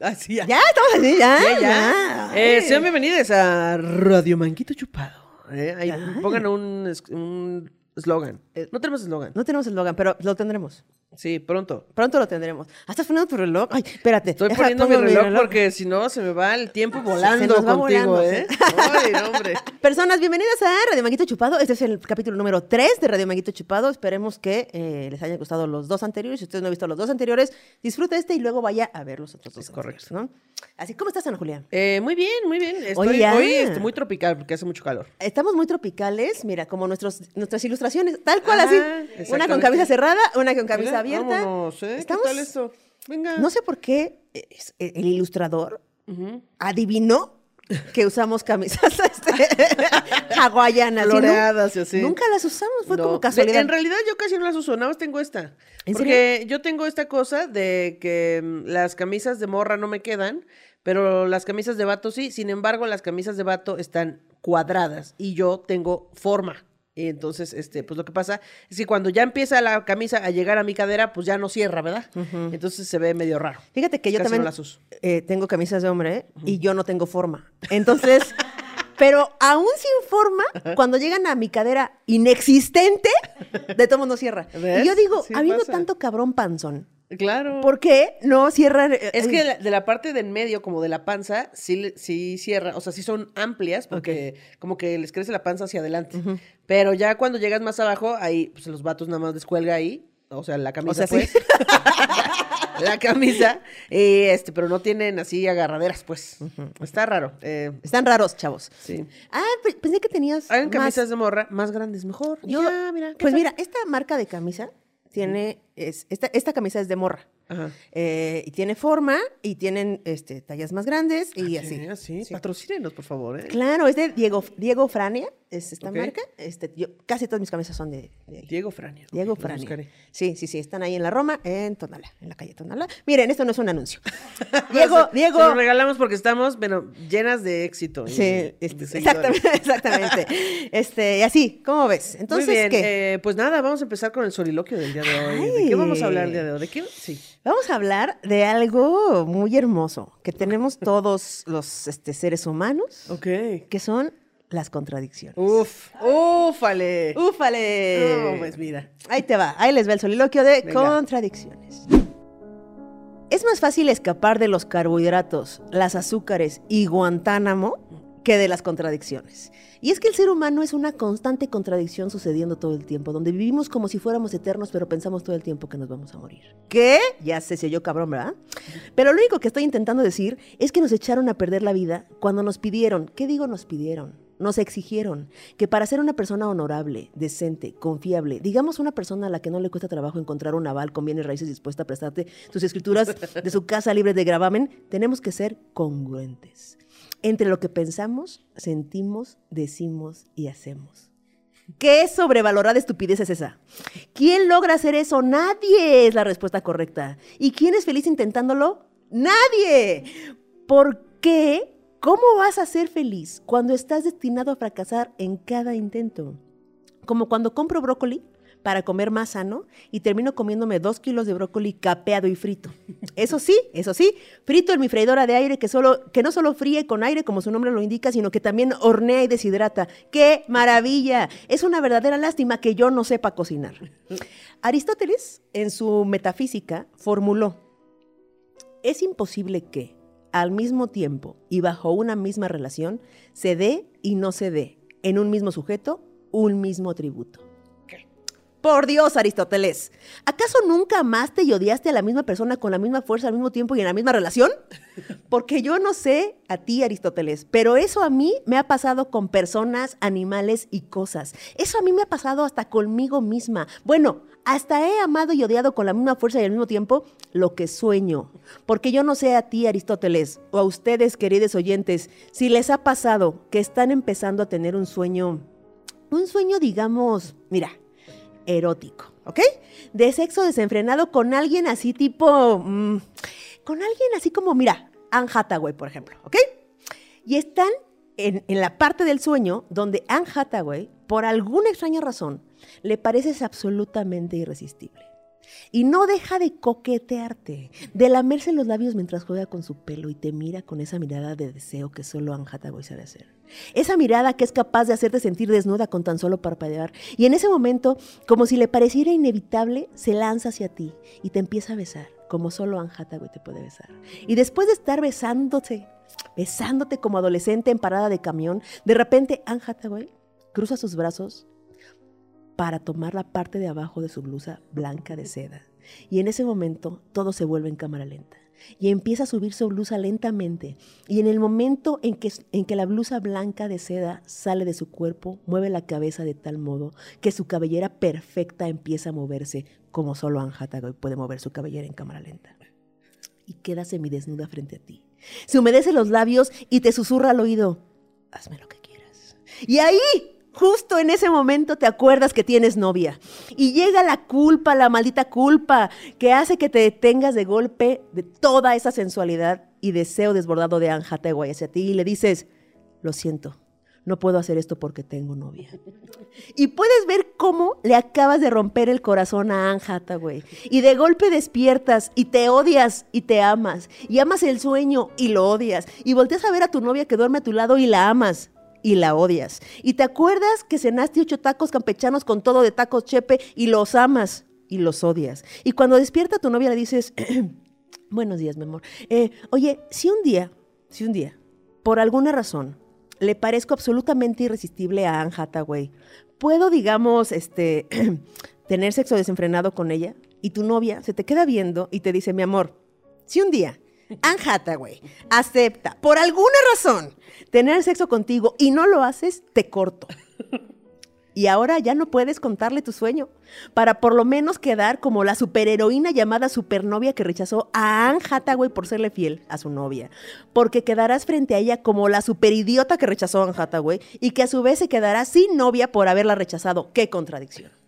Así ya. Ya, estamos así, ya. Ya. Eh, sean bienvenidos a Radio Manquito Chupado. Eh, ahí pongan un es- un eslogan. Eh, No tenemos eslogan. No tenemos eslogan, pero lo tendremos. Sí, pronto. Pronto lo tendremos. Ah, ¿Estás poniendo tu reloj? Ay, espérate. Estoy deja, poniendo mi reloj, porque si no se me va el tiempo volando contigo, volando, ¿eh? sí. Ay, no, hombre. Personas, bienvenidas a Radio Manguito Chupado. Este es el capítulo número 3 de Radio Manguito Chupado. Esperemos que eh, les hayan gustado los dos anteriores. Si ustedes no han visto los dos anteriores, disfrute este y luego vaya a ver los otros dos. Es correcto. ¿no? Así, ¿cómo estás, Ana Julia? Eh, muy bien, muy bien. Estoy ya. hoy este, muy tropical porque hace mucho calor. Estamos muy tropicales, mira, como nuestros, nuestras ilustraciones, tal cual Ah, así. Una con camisa cerrada, una con camisa abierta. Vámonos, ¿eh? Estamos- ¿Qué tal esto? Venga. No sé por qué eh, eh, el ilustrador adivinó que usamos camisas este, hawaianas. Floreadas y así. Nunca las usamos, fue No, como de- casualidad. En realidad yo casi no las uso, nada más tengo esta. ¿En Porque yo tengo esta cosa de que mm, las camisas de morra no me quedan, pero las camisas de vato sí. Sin embargo, las camisas de vato están cuadradas y yo tengo forma. Y entonces, este, pues lo que pasa es que cuando ya empieza la camisa a llegar a mi cadera, pues ya no cierra, ¿verdad? Entonces se ve medio raro. Fíjate que yo Casi también no las uso. eh, tengo camisas de hombre ¿eh? y yo no tengo forma. Entonces, pero aún sin forma, cuando llegan a mi cadera inexistente, de todo mundo cierra. ¿Ves? Y yo digo, Sí habiendo pasa. tanto cabrón panzón, Claro. ¿por qué no cierran? eh, Es que la- de la parte de en medio, como de la panza, sí, sí cierra, o sea, sí son amplias, porque como que les crece la panza hacia adelante. Pero ya cuando llegas más abajo, ahí, pues los vatos nada más descuelga ahí, o sea, la camisa, sea, sí. pues. la camisa, y este, pero no tienen así agarraderas, pues. Está raro. eh, Están raros, chavos. sí. Ah, pe- pensé que tenías Hagan más- camisas de morra más grandes, mejor. Yo, Ya, mira. ¿qué pues tal? mira, esta marca de camisa tiene, es, esta, esta camisa es de morra. Ajá. Eh, y tiene forma y tienen este, tallas más grandes y Ah, así. sí, así. Sí. Patrocínenos, por favor, ¿eh? Claro, es de Diego, Diego Frania, es esta marca. Este, yo, casi todas mis camisas son de. Diego Frania. Diego Frania. Sí, sí, sí, están ahí en la Roma, en Tonalá, en la calle Tonalá. Miren, esto no es un anuncio. Diego, Diego. Lo regalamos porque estamos, bueno, llenas de éxito. Sí, este, exactamente, exactamente. Este, y así, ¿cómo ves? Entonces, Muy bien, ¿qué? eh, pues nada, vamos a empezar con el soliloquio del día de hoy. ¿De qué vamos a hablar el día de hoy? ¿De qué? Sí. Vamos a hablar de algo muy hermoso que tenemos todos los este, seres humanos, Ok. que son las contradicciones. Uf, ufale. ¡Ufale! No, pues mira. Ahí te va, ahí les va el soliloquio de Venga. contradicciones. Es más fácil escapar de los carbohidratos, las azúcares y Guantánamo que de las contradicciones. Y es que el ser humano es una constante contradicción sucediendo todo el tiempo, donde vivimos como si fuéramos eternos, pero pensamos todo el tiempo que nos vamos a morir. ¿Qué? Ya sé, se oyó cabrón, ¿verdad? Pero lo único que estoy intentando decir es que nos echaron a perder la vida cuando nos pidieron, ¿qué digo nos pidieron? Nos exigieron que para ser una persona honorable, decente, confiable, digamos una persona a la que no le cuesta trabajo encontrar un aval con bienes raíces dispuesta a prestarte sus escrituras de su casa libre de gravamen, tenemos que ser congruentes entre lo que pensamos, sentimos, decimos y hacemos. ¿Qué sobrevalorada estupidez es esa? ¿Quién logra hacer eso? Nadie es la respuesta correcta. ¿Y quién es feliz intentándolo? Nadie. ¿Por qué? ¿Cómo vas a ser feliz cuando estás destinado a fracasar en cada intento? Como cuando compro brócoli para comer más sano y termino comiéndome dos kilos de brócoli capeado y frito. Eso sí, eso sí, frito en mi freidora de aire que, solo, que no solo fríe con aire como su nombre lo indica, sino que también hornea y deshidrata. ¡Qué maravilla! Es una verdadera lástima que yo no sepa cocinar. Aristóteles, en su metafísica, formuló, es imposible que, al mismo tiempo y bajo una misma relación, se dé y no se dé, en un mismo sujeto, un mismo atributo. Por Dios, Aristóteles, ¿acaso nunca amaste y odiaste a la misma persona con la misma fuerza al mismo tiempo y en la misma relación? Porque yo no sé a ti, Aristóteles, pero eso a mí me ha pasado con personas, animales y cosas. Eso a mí me ha pasado hasta conmigo misma. Bueno, hasta he amado y odiado con la misma fuerza y al mismo tiempo lo que sueño. Porque yo no sé a ti, Aristóteles, o a ustedes, queridos oyentes, si les ha pasado que están empezando a tener un sueño, un sueño, digamos, mira, erótico, ¿ok? De sexo desenfrenado con alguien así tipo, mm, con alguien así como, mira, Anne Hathaway, por ejemplo, ¿ok? Y están en, en la parte del sueño donde Anne Hathaway, por alguna extraña razón, le pareces absolutamente irresistible. Y no deja de coquetearte, de lamerse los labios mientras juega con su pelo y te mira con esa mirada de deseo que solo Anne Hathaway sabe hacer. Esa mirada que es capaz de hacerte sentir desnuda con tan solo parpadear. Y en ese momento, como si le pareciera inevitable, se lanza hacia ti y te empieza a besar, como solo Anne Hathaway te puede besar. Y después de estar besándote, besándote como adolescente en parada de camión, de repente Anne Hathaway cruza sus brazos para tomar la parte de abajo de su blusa blanca de seda. Y en ese momento todo se vuelve en cámara lenta. Y empieza a subir su blusa lentamente. Y en el momento en que, en que la blusa blanca de seda sale de su cuerpo, mueve la cabeza de tal modo que su cabellera perfecta empieza a moverse como solo Anne puede mover su cabellera en cámara lenta. Y queda semidesnuda frente a ti. Se humedece los labios y te susurra al oído, hazme lo que quieras. Y ahí Justo en ese momento te acuerdas que tienes novia y llega la culpa, la maldita culpa, que hace que te detengas de golpe de toda esa sensualidad y deseo desbordado de Hathaway hacia ti y le dices, lo siento, no puedo hacer esto porque tengo novia. Y puedes ver cómo le acabas de romper el corazón a Anne Hathaway. Y de golpe despiertas y te odias y te amas. Y amas el sueño y lo odias. Y volteas a ver a tu novia que duerme a tu lado y la amas y la odias. Y te acuerdas que cenaste ocho tacos campechanos con todo de tacos chepe y los amas y los odias. Y cuando despierta tu novia le dices, buenos días, mi amor. Eh, oye, si un día, si un día, por alguna razón, le parezco absolutamente irresistible a Anne Hathaway, ¿puedo, digamos, este, tener sexo desenfrenado con ella? Y tu novia se te queda viendo y te dice, mi amor, si un día Anne Hathaway acepta, por alguna razón, tener sexo contigo y no lo haces, te corto. Y ahora ya no puedes contarle tu sueño, para por lo menos quedar como la superheroína llamada supernovia que rechazó a Anne Hathaway por serle fiel a su novia. Porque quedarás frente a ella como la superidiota que rechazó a Anne Hathaway y que a su vez se quedará sin novia por haberla rechazado. ¡Qué contradicción!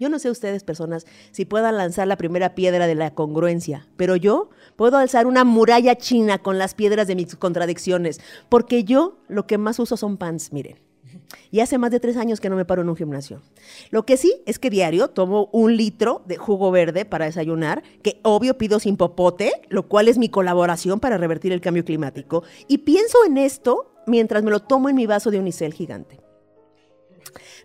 Yo no sé ustedes, personas, si puedan lanzar la primera piedra de la congruencia, pero yo puedo alzar una muralla china con las piedras de mis contradicciones, porque yo lo que más uso son pants, miren. Y hace más de tres años que no me paro en un gimnasio. Lo que sí es que diario tomo un litro de jugo verde para desayunar, que obvio pido sin popote, lo cual es mi colaboración para revertir el cambio climático. Y pienso en esto mientras me lo tomo en mi vaso de unicel gigante.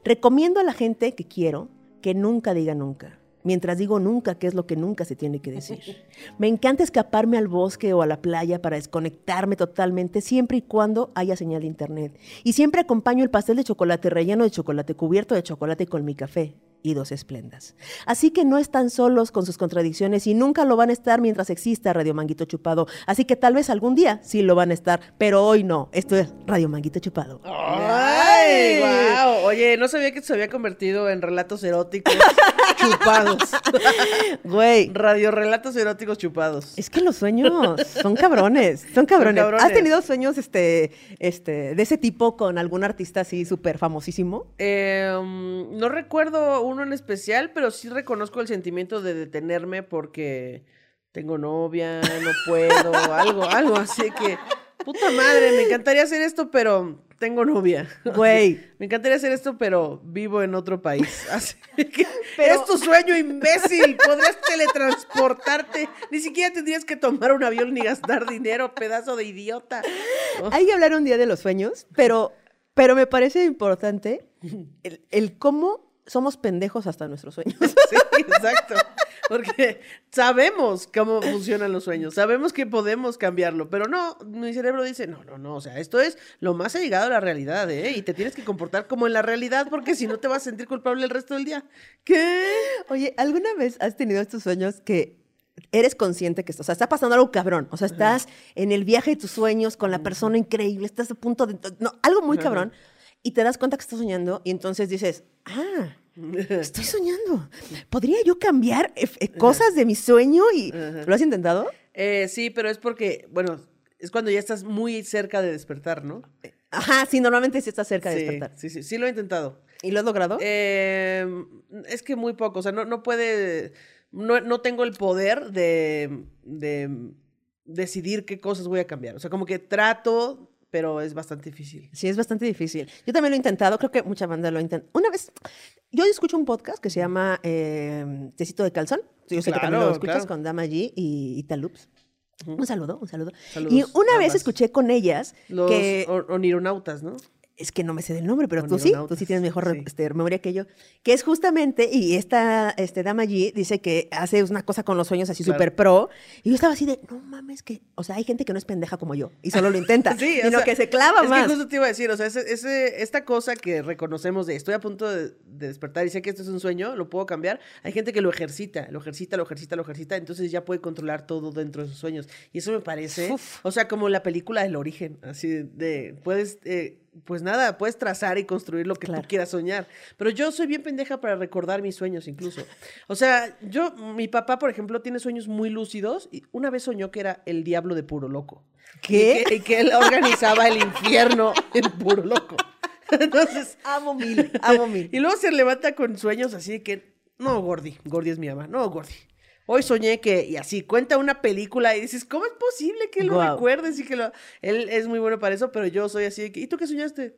Recomiendo a la gente que quiero que nunca diga nunca. Mientras digo nunca, que es lo que nunca se tiene que decir. Me encanta escaparme al bosque o a la playa para desconectarme totalmente, siempre y cuando haya señal de internet. Y siempre acompaño el pastel de chocolate relleno de chocolate cubierto de chocolate con mi café y dos esplendas. Así que no están solos con sus contradicciones y nunca lo van a estar mientras exista Radio Manguito Chupado. Así que tal vez algún día sí lo van a estar, pero hoy no. Esto es Radio Manguito Chupado. ¡Ay! ¡Wow! Oye, no sabía que se había convertido en relatos eróticos chupados. Güey. Radio relatos eróticos chupados. Es que los sueños son cabrones, son cabrones. ¿Has tenido sueños este, este, de ese tipo con algún artista así súper famosísimo? Em, no recuerdo uno en especial, pero sí reconozco el sentimiento de detenerme porque tengo novia, no puedo, algo, algo así que, puta madre, me encantaría hacer esto, pero tengo novia. Güey. Me encantaría hacer esto, pero vivo en otro país. Así que es tu sueño, imbécil. Podrías teletransportarte. Ni siquiera tendrías que tomar un avión ni gastar dinero, pedazo de idiota. Hay que hablar un día de los sueños, pero, pero me parece importante el, el cómo somos pendejos hasta nuestros sueños. Sí, exacto. Porque sabemos cómo funcionan los sueños, sabemos que podemos cambiarlo, pero no, mi cerebro dice, no, no, no, o sea, esto es lo más allegado a la realidad, ¿eh? Y te tienes que comportar como en la realidad porque si no te vas a sentir culpable el resto del día. ¿Qué? Oye, ¿alguna vez has tenido estos sueños que eres consciente que esto, o sea, está pasando algo cabrón, o sea, estás en el viaje de tus sueños con la persona increíble, estás a punto de, no, algo muy cabrón, y te das cuenta que estás soñando y entonces dices, ah, estoy soñando. ¿Podría yo cambiar eh, eh, cosas de mi sueño? y ¿Lo has intentado? Eh, sí, pero es porque, bueno, es cuando ya estás muy cerca de despertar, ¿no? Ajá, sí, normalmente sí estás cerca de despertar. Sí, sí, sí lo he intentado. ¿Y lo has logrado? Em, es que muy poco, o sea, no, no puede, no, no tengo el poder de, de decidir qué cosas voy a cambiar. O sea, como que trato pero es bastante difícil. Sí, es bastante difícil. Yo también lo he intentado, creo que mucha banda lo ha intentado. Una vez, yo escucho un podcast que se llama eh, Tecito de Calzón. Yo sé que también Claro, lo escuchas claro. con Dama G y Italups. Un saludo, un saludo. Saludos, y una vez escuché con ellas Los que o- onironautas, ¿no? Es que no me sé del nombre, pero tú sí, tú sí tienes mejor sí. este, memoria que yo, que es justamente, y esta este, dama allí dice que hace una cosa con los sueños así Claro. súper pro, y yo estaba así de, no mames, que, o sea, hay gente que no es pendeja como yo, y solo lo intenta, Sí, o sino sea, que se clava es más. que justo te iba a decir, o sea, ese, ese- esta cosa que reconocemos de estoy a punto de, de despertar y sé que esto es un sueño, lo puedo cambiar. Hay gente que lo ejercita, lo ejercita, lo ejercita, lo ejercita, entonces ya puede controlar todo dentro de sus sueños. Y eso me parece, Uf. o sea, como la película del origen, así de, puedes, eh, pues nada, puedes trazar y construir lo que Claro. tú quieras soñar. Pero yo soy bien pendeja para recordar mis sueños incluso. O sea, yo, mi papá, por ejemplo, tiene sueños muy lúcidos y una vez soñó que era el diablo de puro loco. ¿Qué? Y que, y que él organizaba el infierno en puro loco. Entonces, Amo mil, amo mil. y luego se levanta con sueños así de que, no, Gordi, Gordi es mi ama, no, Gordi. Hoy soñé que, y así, cuenta una película y dices, ¿cómo es posible que lo Guau. recuerdes? Y que lo, él es muy bueno para eso, pero yo soy así de que, ¿y tú qué soñaste?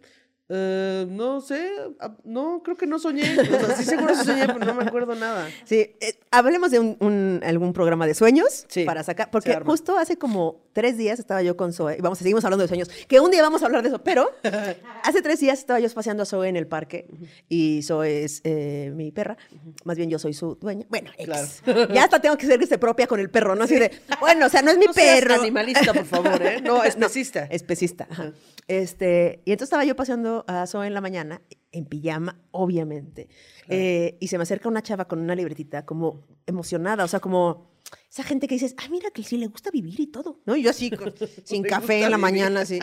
"Eh, no sé, ah, no, creo que no soñé. O sea, sí seguro sí soñé, pero no me acuerdo nada. Sí, eh, hablemos de un, un- algún programa de sueños Sí, para sacar, se porque justo hace como tres días estaba yo con Zoe, y vamos, seguimos hablando de sueños, que un día vamos a hablar de eso, pero hace tres días estaba yo paseando a Zoe en el parque, y Zoe es eh, mi perra, más bien yo soy su dueña, bueno, X. ya hasta tengo que ser este propia con el perro, ¿no? Así de, bueno, o sea, no es mi No seas perro. animalista, por favor, ¿eh? No, especista. Especista. ajá. Este, y entonces estaba yo paseando a Zoe en la mañana, en pijama, obviamente. Eh, y se me acerca una chava con una libretita, como emocionada, o sea, como esa gente que dices, ay, mira que sí le gusta vivir y todo, ¿no? Y yo así, con- sin café en la vivir. mañana, así.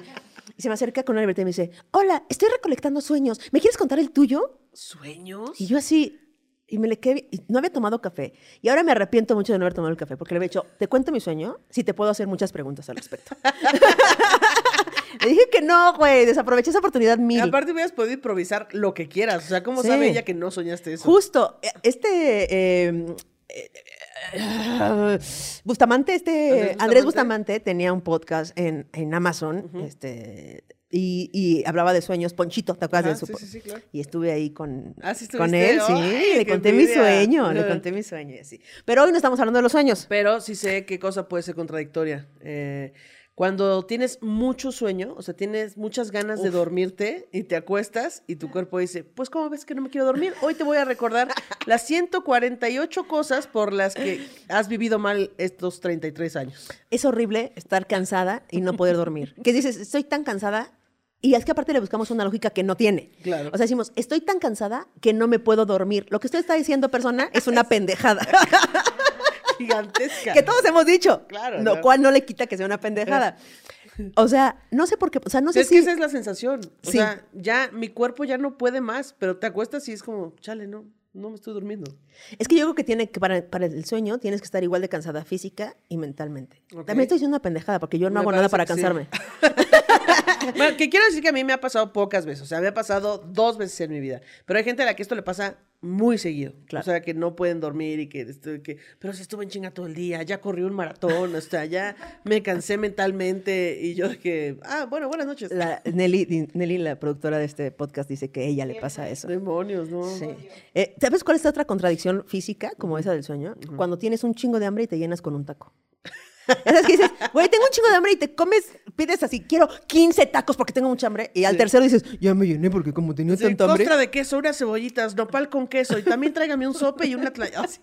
Y se me acerca con una libreta y me dice, hola, estoy recolectando sueños, ¿me quieres contar el tuyo? ¿Sueños? Y yo así, y me le quedé, y no había tomado café. Y ahora me arrepiento mucho de no haber tomado el café, porque le había dicho, te cuento mi sueño, si te puedo hacer muchas preguntas al respecto. le dije que no, güey, desaproveché esa oportunidad mil. aparte hubieras podido improvisar lo que quieras. O sea, ¿cómo Sí. sabe ella que no soñaste eso? Justo, eh, este... eh, eh, Bustamante, este Andrés Andrés Bustamante. Tenía un podcast en, en Amazon, este, y, y hablaba de sueños. Ponchito, ¿te acuerdas de su sí, sí, sí, claro. Y estuve ahí con, Ah, ¿sí con él, sí, ¡Ay, le conté mi envidia! sueño, le conté mi sueño, y así. Pero hoy no estamos hablando de los sueños. Pero sí sé qué cosa puede ser contradictoria. Eh, cuando tienes mucho sueño, o sea, tienes muchas ganas de dormirte y te acuestas y tu cuerpo dice, pues ¿cómo ves que no me quiero dormir? Hoy te voy a recordar las 148 cosas por las que has vivido mal estos 33 años. Es horrible estar cansada y no poder dormir. Que dices, estoy tan cansada. Y es que aparte le buscamos una lógica que no tiene. Claro. O sea, decimos, estoy tan cansada que no me puedo dormir. Lo que usted está diciendo, persona, es una pendejada. Gigantesca. que todos hemos dicho. Claro, Lo claro. cual no le quita que sea una pendejada. O sea, no sé por qué. O sea, no sé es si. que esa es la sensación. O Sí. sea, ya mi cuerpo ya no puede más, pero te acuestas y es como, chale, no, no me estoy durmiendo. Es que yo creo que tiene que para, para el sueño tienes que estar igual de cansada física y mentalmente. También estoy diciendo una pendejada porque yo no Me hago nada para sí. Bueno, que quiero decir que a mí me ha pasado pocas veces, o sea, me ha pasado dos veces en mi vida, pero hay gente a la que esto le pasa muy seguido, Claro. o sea, que no pueden dormir y que, esto- que pero si estuve en chinga todo el día, ya corrí un maratón, o sea, ya me cansé mentalmente y yo que, ah, bueno, buenas noches. La, Nelly, Nelly, la productora de este podcast, dice que a ella le pasa eso. Demonios, ¿no? Sí. Eh, ¿Sabes cuál es la otra contradicción física, como esa del sueño? Cuando tienes un chingo de hambre y te llenas con un taco. Esas que dices, güey, tengo un chingo de hambre y te comes, pides así, quiero 15 tacos porque tengo mucha hambre. Y al Sí. tercero dices, ya me llené porque como tenía Sí, tanta hambre. costra de queso, unas cebollitas, nopal con queso y también tráigame un sope y una tla- así.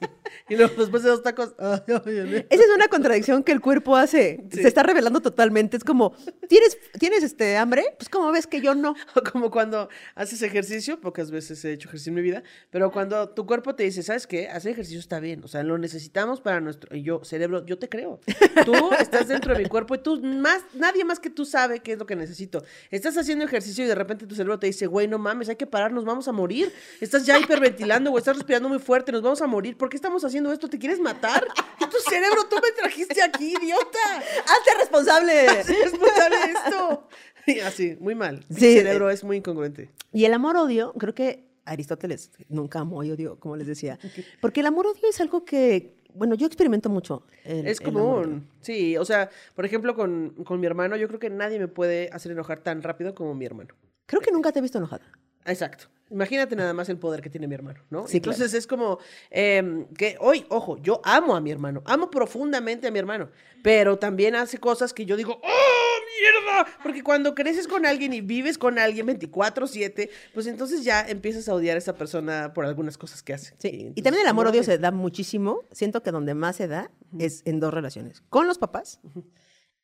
Y luego después de dos tacos, ay, ay, ay, Esa es una contradicción que el cuerpo hace. Sí. Se está revelando totalmente. Es como, ¿tienes, ¿tienes este hambre? Pues como ves que yo no. O como cuando haces ejercicio, pocas veces he hecho ejercicio en mi vida, pero cuando tu cuerpo te dice, ¿sabes qué? Hacer ejercicio está bien, o sea, lo necesitamos para nuestro... Y yo, cerebro, yo te creo. Tú estás dentro de mi cuerpo y tú, más, nadie más que tú sabe qué es lo que necesito. Estás haciendo ejercicio y de repente tu cerebro te dice, güey, no mames, hay que parar, nos vamos a morir. Estás ya hiperventilando o estás respirando muy fuerte, nos vamos a morir. ¿Por qué estamos haciendo esto? ¿Te quieres matar? Y tu cerebro, tú me trajiste aquí, idiota. ¡Hazte responsable! ¿Es responsable de esto? Y así, muy mal. Mi Sí, cerebro es muy incongruente. Y el amor-odio, creo que Aristóteles nunca amó y odió, como les decía. Porque el amor-odio es algo que, bueno, yo experimento mucho. el- Es común. Sí, o sea, por ejemplo, con, con mi hermano, yo creo que nadie me puede hacer enojar tan rápido como mi hermano. Creo que nunca te he visto enojada. Exacto. Imagínate nada más el poder que tiene mi hermano, ¿no? Sí, Entonces es como em, que hoy, ojo, yo amo a mi hermano, amo profundamente a mi hermano, pero también hace cosas que yo digo, ¡oh, mierda! Porque cuando creces con alguien y vives con alguien 24/7, pues entonces ya empiezas a odiar a esa persona por algunas cosas que hace. Sí. Y también el como amor-odio que- se da muchísimo. Siento que donde más se da es en dos relaciones. Con los papás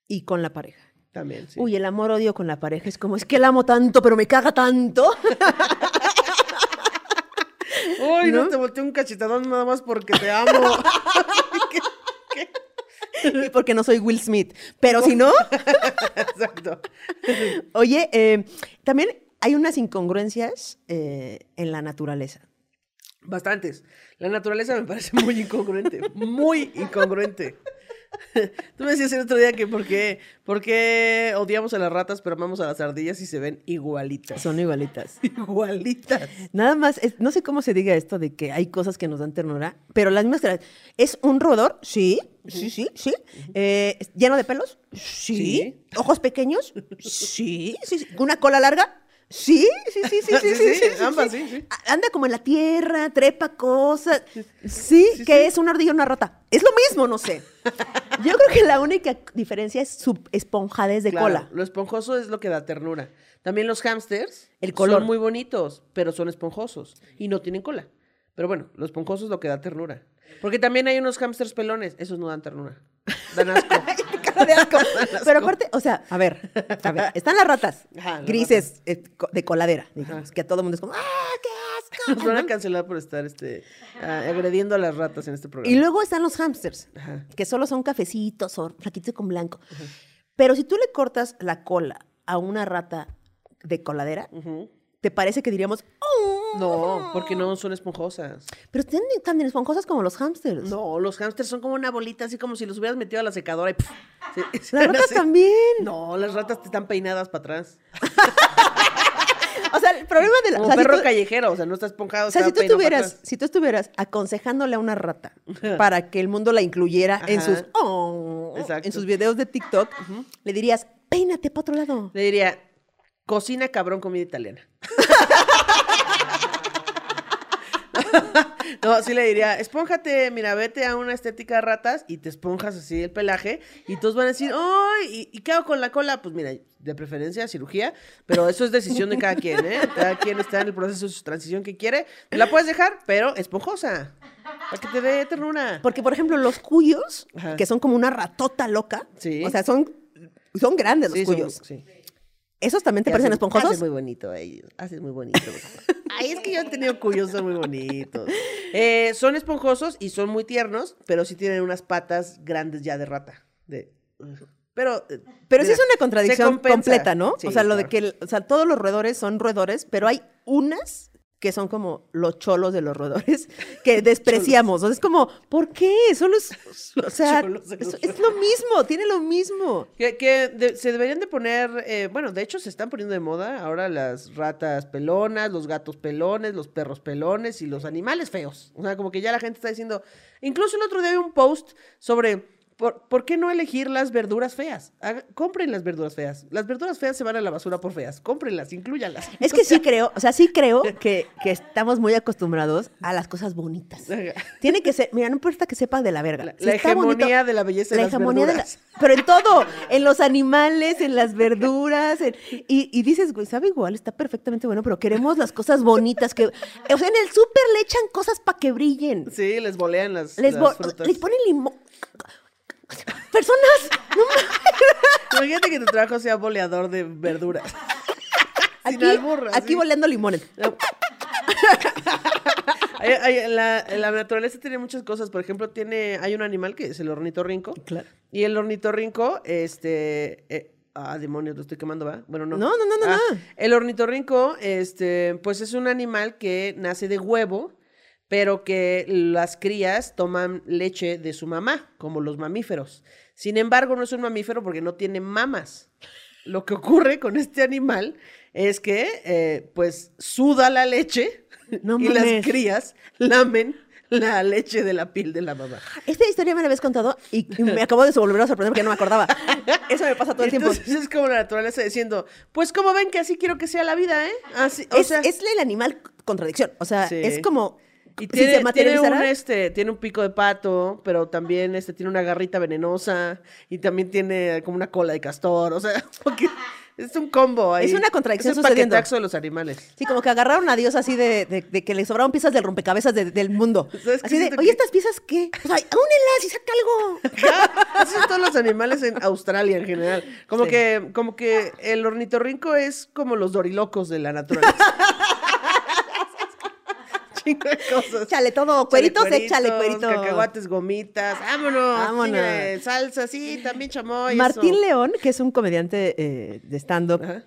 y con la pareja. También, sí. Uy, el amor-odio con la pareja es como, es que la amo tanto, pero me caga tanto. Uy, no, ¿no? te volteé un cachetadón nada más porque te amo. Y porque no soy Will Smith. Pero si no, Exacto. oye, eh, también hay unas incongruencias eh, en la naturaleza. Bastantes. La naturaleza me parece muy incongruente, muy incongruente. Tú me decías el otro día que por qué, por qué odiamos a las ratas pero amamos a las ardillas y se ven igualitas. Son igualitas. igualitas. Nada más, es- no sé cómo se diga esto de que hay cosas que nos dan ternura, pero las mismas. ¿Es un roedor? Sí, sí, sí, sí. Eh, ¿Lleno de pelos? Sí. Sí. ¿Ojos pequeños? Sí, sí, sí. ¿Una cola larga? Sí, sí, sí, sí, sí, sí, sí, sí, ambas, sí. sí, Anda como en la tierra, trepa cosas. Sí, que es una ardilla una rata. Es lo mismo, no sé. Yo creo que la única diferencia es su esponjadez de Claro, cola. Lo esponjoso es lo que da ternura. También los hámsters El color. son muy bonitos, pero son esponjosos y no tienen cola. Pero bueno, lo esponjoso es lo que da ternura. Porque también hay unos hámsters pelones, esos no dan ternura. Dan asco. de asco. Pero aparte, o sea, a ver, a ver, están las ratas Ajá, grises eh, de coladera, digamos, que a todo el mundo es como, ¡ah, qué Nos asco! van a cancelar por estar este, ah, agrediendo a las ratas en este programa. Y luego están los hamsters, Ajá. que solo son cafecitos o flaquitos con blanco. Pero si tú le cortas la cola a una rata de coladera, te parece que diríamos. No, porque no son esponjosas. Pero tienen tan esponjosas como los hamsters. No, los hámsters son como una bolita, así como si los hubieras metido a la secadora y ¡puf! se- se Las ratas así. también. No, las ratas te están peinadas para atrás. O sea, el problema de la... Como o sea, si perro tú- callejero, o sea, no está esponjado. O sea, si tú, estuvieras, si tú estuvieras aconsejándole a una rata para que el mundo la incluyera en sus oh, en sus videos de TikTok, le dirías, peínate para otro lado. Le diría, cocina cabrón comida italiana. No, sí le diría, espónjate, mira, vete a una estética de ratas y te esponjas así el pelaje y todos van a decir, ¡ay! ¿Y, y qué hago con la cola? Pues mira, de preferencia cirugía, pero eso es decisión de cada quien, ¿eh? Cada quien está en el proceso de su transición que quiere. La puedes dejar, pero esponjosa, para que te dé ternura. Porque, por ejemplo, los cuyos, Ajá. que son como una ratota loca, Sí. o sea, son, son grandes los Sí, son- cuyos. sí. ¿Esos también te Y parecen hacen- esponjosos? Hacen muy bonito ellos, hacen muy bonito. Ay, es que yo he tenido cuyos, son muy bonitos. Eh, son esponjosos y son muy tiernos, pero sí tienen unas patas grandes ya de rata. De, pero eh, Pero sí es una contradicción completa, ¿no? Sí, o sea, lo de que, o sea, todos los roedores son roedores, pero hay unas que son como los cholos de los roedores que despreciamos. O sea, es como, ¿por qué? Solo es, o sea, es, lo mismo, tiene lo mismo. Que, que de- se deberían de poner, eh, bueno, de hecho se están poniendo de moda ahora las ratas pelonas, los gatos pelones, los perros pelones y los animales feos. O sea, como que ya la gente está diciendo, incluso el otro día vi un post sobre por, ¿por qué no elegir las verduras feas. Haga- compren las verduras feas. Las verduras feas se van a la basura por feas. Cómprenlas, incluyanlas. Es que sí creo, o sea, sí creo que, que estamos muy acostumbrados a las cosas bonitas. Tiene que ser, mira, no importa que sepa de la verga. La, Si la está bonito- hegemonía de la belleza de la las hegemonía de la- pero en todo, en los animales, en las verduras, en- y, y dices, güey, sabe igual, está perfectamente bueno, pero queremos las cosas bonitas que, o sea, en el súper le echan cosas para que brillen. Sí, les bolean las, Les, las bo- frutas. les ponen limón. Personas, no. Imagínate que tu trabajo sea boleador de verduras. Aquí, albur, así. aquí boleando limones. Hay- la naturaleza tiene muchas cosas. Por ejemplo, tiene, hay un animal que es el ornitorrinco. Claro. Y el ornitorrinco, este. eh, ah, demonios, lo estoy quemando, ¿va? Bueno, no. No, no, no, no, Ah, no. El ornitorrinco, este, pues es un animal que nace de huevo, pero que las crías toman leche de su mamá, como los mamíferos. Sin embargo, no es un mamífero porque no tiene mamas. Lo que ocurre con este animal es que, eh, pues, suda la leche No y las crías lamen la leche de la piel de la mamá. Esta historia me la habías contado y, me acabo de volver a sorprender porque no me acordaba. Eso me pasa todo el tiempo. Entonces es como la naturaleza diciendo, pues como ven que así quiero que sea la vida, ¿eh? Así, o Es, sea, es el animal contradicción. O sea, Sí. es como. Y tiene, se tiene, un, este, tiene un pico de pato, pero también este, tiene una garrita venenosa y también tiene como una cola de castor. O sea, porque es un combo ahí. Es una contradicción Es el sucediendo. paquetaxo de los animales. Sí, como que agarraron a Dios así de, de- de que le sobraron piezas del rompecabezas de- del mundo. ¿Sabes qué Así de, siento oye, que- ¿estas piezas qué? Pues, ay, únelas y saca algo. Así son todos los animales en Australia en general. Como Sí. que, como que el ornitorrinco es como los dorilocos de la naturaleza. Chingo de cosas. Échale todo, cueritos, échale cueritos. Cacahuates, gomitas, vámonos. Vámonos. síguele, salsa, sí, también chamoy. Martín eso. León, que es un comediante eh, de stand-up, Ajá.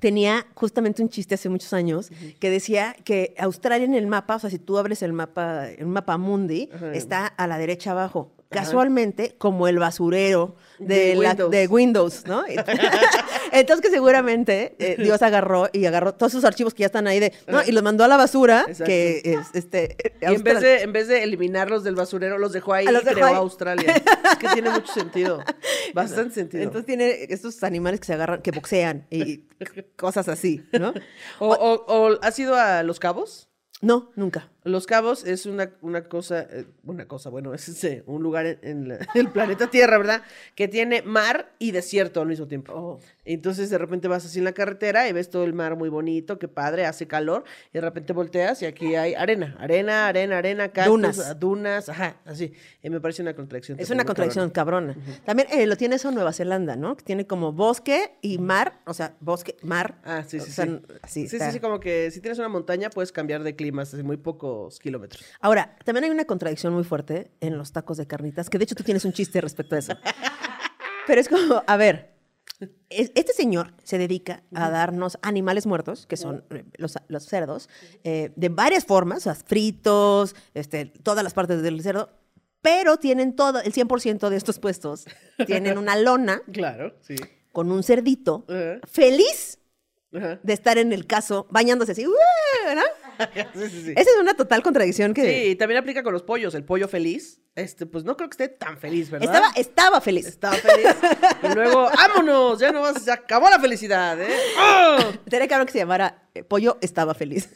tenía justamente un chiste hace muchos años que decía que Australia en el mapa, o sea, si tú abres el mapa, un mapa mundi, está a la derecha abajo. Casualmente, como el basurero de, De la- Windows. de Windows, ¿no? Entonces que seguramente eh, Dios agarró y agarró todos esos archivos que ya están ahí de, ¿no? Y los mandó a la basura, Exacto. que es este. Y en vez, de, en vez de eliminarlos del basurero, los dejó ahí Ah, los y dejó creó ahí. Australia. es que tiene mucho sentido. Bastante sentido. Entonces tiene estos animales que se agarran, que boxean y cosas así, ¿no? o, o- o, ¿Has ido a Los Cabos? No, nunca. Los Cabos es una, una cosa, eh, una cosa, bueno, es un lugar en, en la- el planeta Tierra, ¿verdad? Que tiene mar y desierto al mismo tiempo. Oh. Entonces de repente vas así en la carretera y ves todo el mar muy bonito, qué padre, hace calor, y de repente volteas y aquí hay arena, arena, arena, arena, cactus, Dunas. ah, dunas, ajá, así. Y me parece una contradicción. Es una contradicción cabrona. También eh, lo tiene eso en Nueva Zelanda, ¿no? Que tiene como bosque y mar, o sea, bosque, mar. Ah, sí, o sí, sea, sí. así sí, sí, sí, como que si tienes una montaña puedes cambiar de clima hasta muy pocos kilómetros. Ahora, también hay una contradicción muy fuerte en los tacos de carnitas, que de hecho tú tienes un chiste respecto a eso. Pero es como, a ver, es- este señor se dedica a darnos animales muertos, que son eh, los, los cerdos, eh, de varias formas, o sea, fritos, este, todas las partes del cerdo, pero tienen todo, el 100% de estos puestos, tienen una lona Claro, sí. con un cerdito Ajá, feliz ajá. de estar en el caso, bañándose así, ¡uh! ¿No? Sí, sí, sí. Esa es una total contradicción que Sí, y también aplica con los pollos. El pollo feliz, este, pues no creo que esté tan feliz, ¿verdad? estaba, estaba feliz. Estaba feliz. y luego, ¡vámonos! Ya no vas, se acabó la felicidad, ¿eh? ¡Ah! Tenía que haber que se llamara eh, Pollo estaba feliz.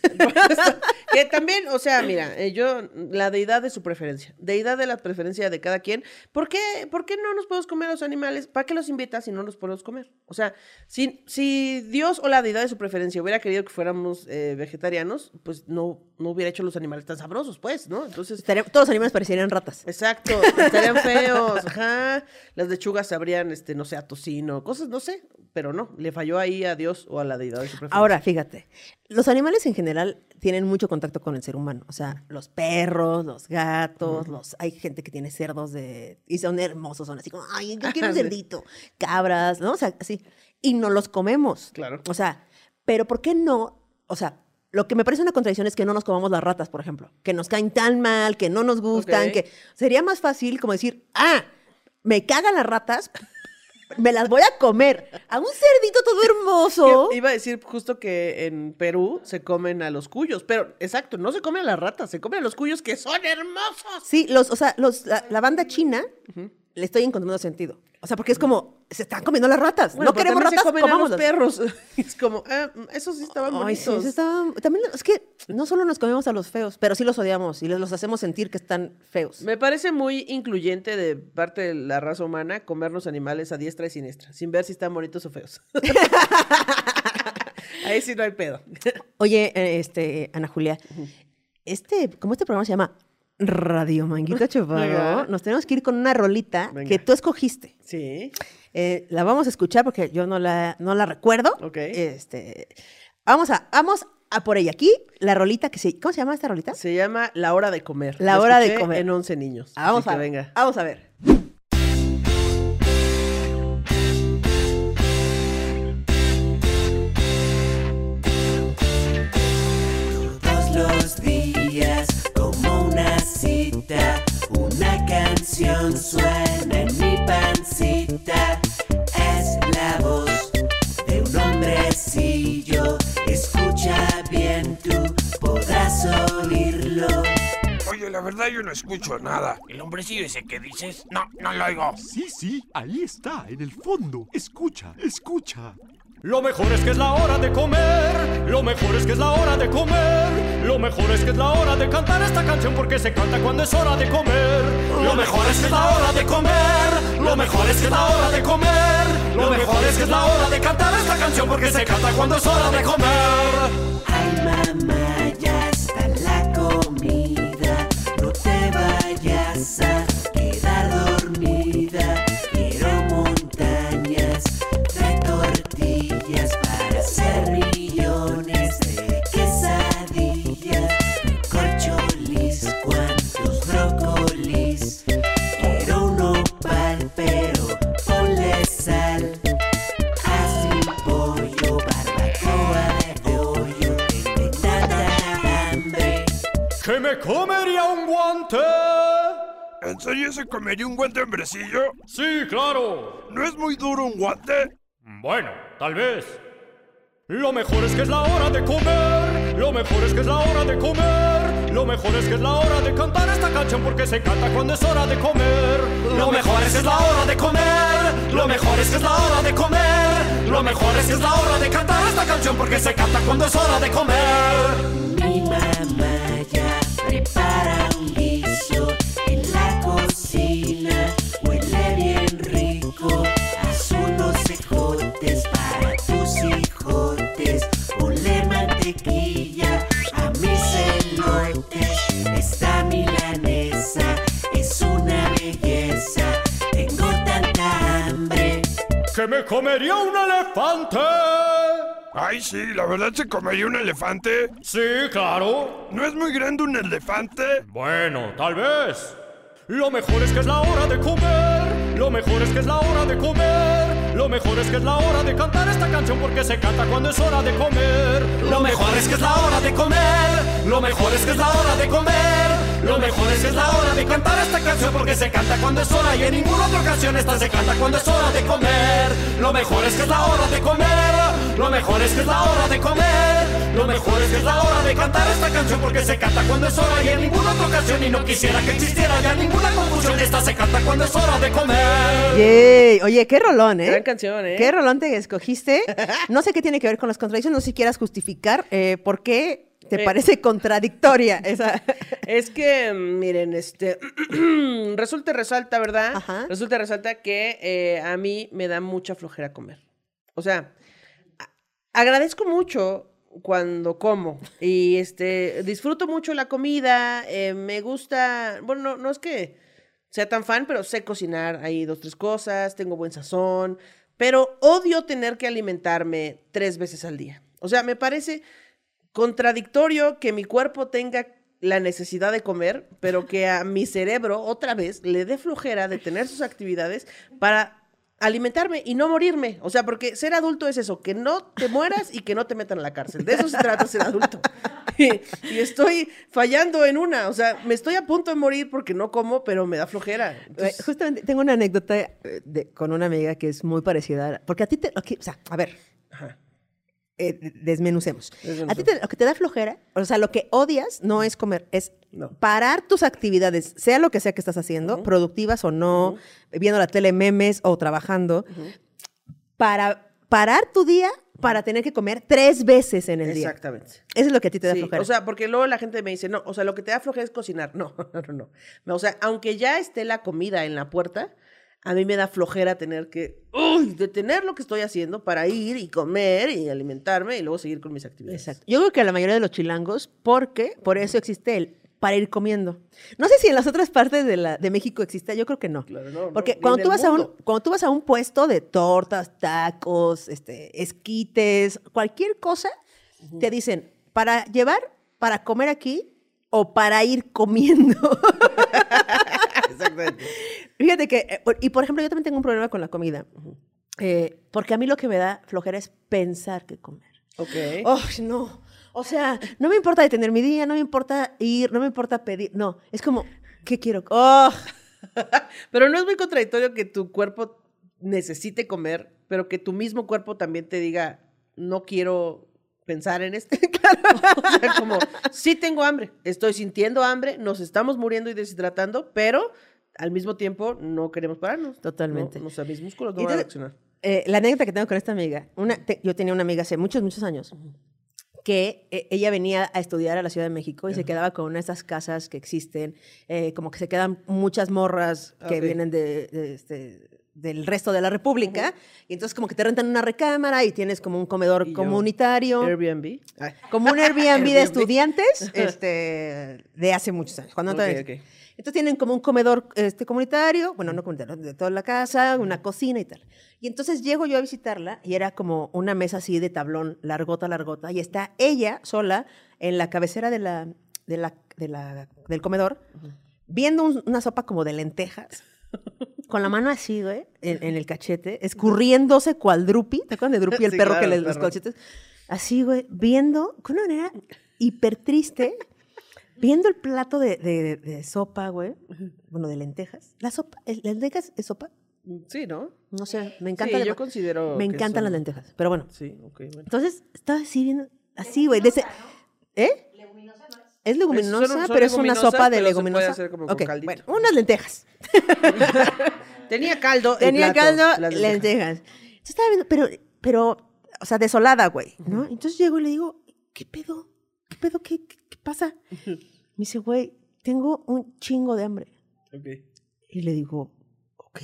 que también, o sea, mira, eh, yo, la deidad de su preferencia, deidad de la preferencia de cada quien. ¿Por qué, por qué no nos podemos comer a los animales? ¿Para qué los invitas si no los podemos comer? O sea, si, si Dios o la deidad de su preferencia hubiera querido que fuéramos eh, vegetarianos, pues no, no hubiera hecho los animales tan sabrosos, pues, ¿no? Entonces, Todos los animales parecerían ratas. Exacto, estarían feos, ajá. Las lechugas sabrían, este, no sé, a tocino, cosas, no sé, pero no, le falló ahí a Dios o a la deidad de su. Ahora, fíjate, los animales en general tienen mucho contacto con el ser humano. O sea, los perros, los gatos, los hay gente que tiene cerdos de y son hermosos, son así como, ay, yo quiero un cerdito, cabras, ¿no? O sea, así. Y no los comemos. Claro. O sea, pero ¿por qué no? O sea, lo que me parece una contradicción es que no nos comamos las ratas, por ejemplo, que nos caen tan mal, que no nos gustan, que sería más fácil como decir, ah, me cagan las ratas, me las voy a comer. A un cerdito todo hermoso. Iba a decir justo que en Perú se comen a los cuyos, pero exacto, no se comen a las ratas, se comen a los cuyos que son hermosos. Sí, los, o sea, los, la, la banda china le estoy encontrando sentido. O sea, porque es como, se están comiendo las ratas. Bueno, no queremos ratas, se comen a los perros. es como, ah, esos sí estaban Ay, bonitos. sí, eso estaba- también es que no solo nos comemos a los feos, pero sí los odiamos y los hacemos sentir que están feos. Me parece muy incluyente de parte de la raza humana comernos animales a diestra y siniestra, sin ver si están bonitos o feos. Ahí sí no hay pedo. Oye, eh, este, Ana Julia, este, como este programa se llama Radio Manguito Chupado, nos tenemos que ir con una rolita Venga. que tú escogiste. Sí. Eh, la vamos a escuchar porque yo no la, no la recuerdo. Ok. Este, vamos a, vamos a por ella aquí, la rolita que se, ¿cómo se llama esta rolita? Se llama La Hora de Comer. La Hora de Comer. En 11 niños. Ah, Vamos Así a ver. venga. Vamos a ver. Es la voz de un hombrecillo. Escucha bien, tú podrás oírlo. Oye, la verdad yo no escucho nada. El hombrecillo ese que dices, no, no lo oigo. Sí, sí, ahí está, en el fondo. Escucha, escucha. Lo mejor es que es la hora de comer, lo mejor es que es la hora de comer, lo mejor es que es la hora de cantar esta canción porque se canta cuando es hora de comer. Lo mejor es que es la hora de comer, lo mejor es que es la hora de comer, lo mejor es que es la hora de cantar esta canción porque se canta cuando es hora de comer. Ay mamá, ya está la comida. No te vayas a comería un guante? ¿En serio se comería un guante hombrecillo? Sí, claro. ¿No es muy duro un guante? Bueno, tal vez. Lo mejor es que es la hora de comer. Lo mejor es que es la hora de comer. Lo mejor es que es la hora de cantar esta canción porque se canta cuando es hora de comer. Lo mejor es que es la hora de comer. Lo mejor es que es la hora de comer. Lo mejor es que es la hora de cantar esta canción porque se canta cuando es hora de comer. Me comería un elefante. Ay, sí, la verdad se comería un elefante. Sí, claro. ¿No es muy grande un elefante? Bueno, tal vez. Lo mejor es que es la hora de comer. Lo mejor es que es la hora de comer. Lo mejor es que es la hora de cantar esta canción porque se canta cuando es hora de comer. Lo mejor es que es la hora de comer. Lo mejor es que es la hora de comer. Lo mejor es que es la hora de cantar esta canción porque se canta cuando es hora y en ninguna otra ocasión esta se canta cuando es hora de comer. Lo mejor es que es la hora de comer. Lo mejor es que es la hora de comer. Lo mejor es que es la hora de cantar esta canción porque se canta cuando es hora y en ninguna otra ocasión y no quisiera que existiera ya ninguna confusión. Esta se canta cuando es hora de comer. Yay. Oye, qué rolón, ¿eh? Gran canción, ¿eh? Qué rolón te escogiste. No sé qué tiene que ver con las contradicciones, no sé si quieras justificar eh, por qué te Eh. parece contradictoria esa. Es que, miren, este, resulta resalta, ¿verdad? Ajá. Resulta resalta que eh, a mí me da mucha flojera comer. O sea, agradezco mucho cuando como y este, disfruto mucho la comida, eh, me gusta, bueno, no, no es que sea tan fan, pero sé cocinar ahí dos, tres cosas, tengo buen sazón, pero odio tener que alimentarme tres veces al día. O sea, me parece contradictorio que mi cuerpo tenga la necesidad de comer, pero que a mi cerebro otra vez le dé flojera de tener sus actividades para alimentarme y no morirme. O sea, porque ser adulto es eso, que no te mueras y que no te metan a la cárcel. De eso se trata ser adulto. Y, y estoy fallando en una. O sea, me estoy a punto de morir porque no como, pero me da flojera. Eh, Entonces, Justamente tengo una anécdota eh, de- con una amiga que es muy parecida. a- Porque a ti te. o sea, a ver. Ajá. Eh, de- desmenucemos. A ti te- lo que te da flojera, o sea, lo que odias no es comer, es No. parar tus actividades, sea lo que sea que estás haciendo, productivas o no, viendo la tele, memes o trabajando, para parar tu día para tener que comer tres veces en el día. Exactamente. Eso es lo que a ti te da Sí, flojera. O sea, porque luego la gente me dice, no, o sea, lo que te da flojera es cocinar. No, no, no, no. O sea, aunque ya esté la comida en la puerta, a mí me da flojera tener que, uy, detener lo que estoy haciendo para ir y comer y alimentarme y luego seguir con mis actividades. Exacto. Yo creo que a la mayoría de los chilangos, porque por eso existe el para ir comiendo. No sé si en las otras partes de, la, de México existe, yo creo que no. Claro, no, no, porque ni cuando tú, vas a un, cuando tú vas a un puesto de tortas, tacos, este, esquites, cualquier cosa, te dicen, para llevar, para comer aquí o para ir comiendo. Exactamente. Fíjate que, eh, y por ejemplo, yo también tengo un problema con la comida. Eh, porque a mí lo que me da flojera es pensar qué comer. Ok. Oh, no. O sea, no me importa detener mi día, no me importa ir, no me importa pedir. No, es como, ¿qué quiero? Oh, Pero no es muy contradictorio que tu cuerpo necesite comer, pero que tu mismo cuerpo también te diga, no quiero pensar en esto. o sea, como, sí tengo hambre, estoy sintiendo hambre, nos estamos muriendo y deshidratando, pero al mismo tiempo no queremos pararnos. Totalmente. No, o sea, mis músculos no van a reaccionar. eh, la anécdota que tengo con esta amiga, una, te- yo tenía una amiga hace muchos, muchos años, que eh, ella venía a estudiar a la Ciudad de México y se quedaba con una de estas casas que existen, eh, como que se quedan muchas morras que Ok. vienen de, de este, del resto de la República, y entonces como que te rentan una recámara y tienes como un comedor yo, comunitario. Airbnb. Ay, Como un Airbnb de Airbnb. estudiantes este, de hace muchos años. Cuando no Ok, todavía- ok. Entonces tienen como un comedor este, comunitario, bueno, no comunitario, de toda la casa, una cocina y tal. Y entonces llego yo a visitarla y era como una mesa así de tablón, largota, largota, y está ella sola en la cabecera de la, de la, de la- del comedor, viendo un- una sopa como de lentejas. Con la mano así, güey, en, en el cachete, escurriéndose cual Drupi. ¿Te acuerdas de Drupi, el Sí, perro claro, que le los cachetes? Así, güey, viendo, con una manera hiper triste, viendo el plato de, de- de sopa, güey. Bueno, de lentejas. La sopa, ¿el- ¿lentejas es sopa? Sí, ¿no? No sé, me encanta. Sí, yo considero Me que encantan son- las lentejas, pero bueno. Sí, ok, bueno. Entonces, estaba así viendo, así, güey. de ese- ¿Eh? Es leguminosa, Son- son pero es una sopa de pero se puede leguminosa. hacer como con Ok, caldito. bueno, unas lentejas. Tenía caldo. Tenía plato, caldo, las lentejas. Entonces estaba viendo, pero, pero, o sea, desolada, güey, ¿no? Entonces llego y le digo, ¿qué pedo? ¿Qué pedo? ¿Qué, qué, qué pasa? Me dice, güey, tengo un chingo de hambre. Ok. Y le digo, ok,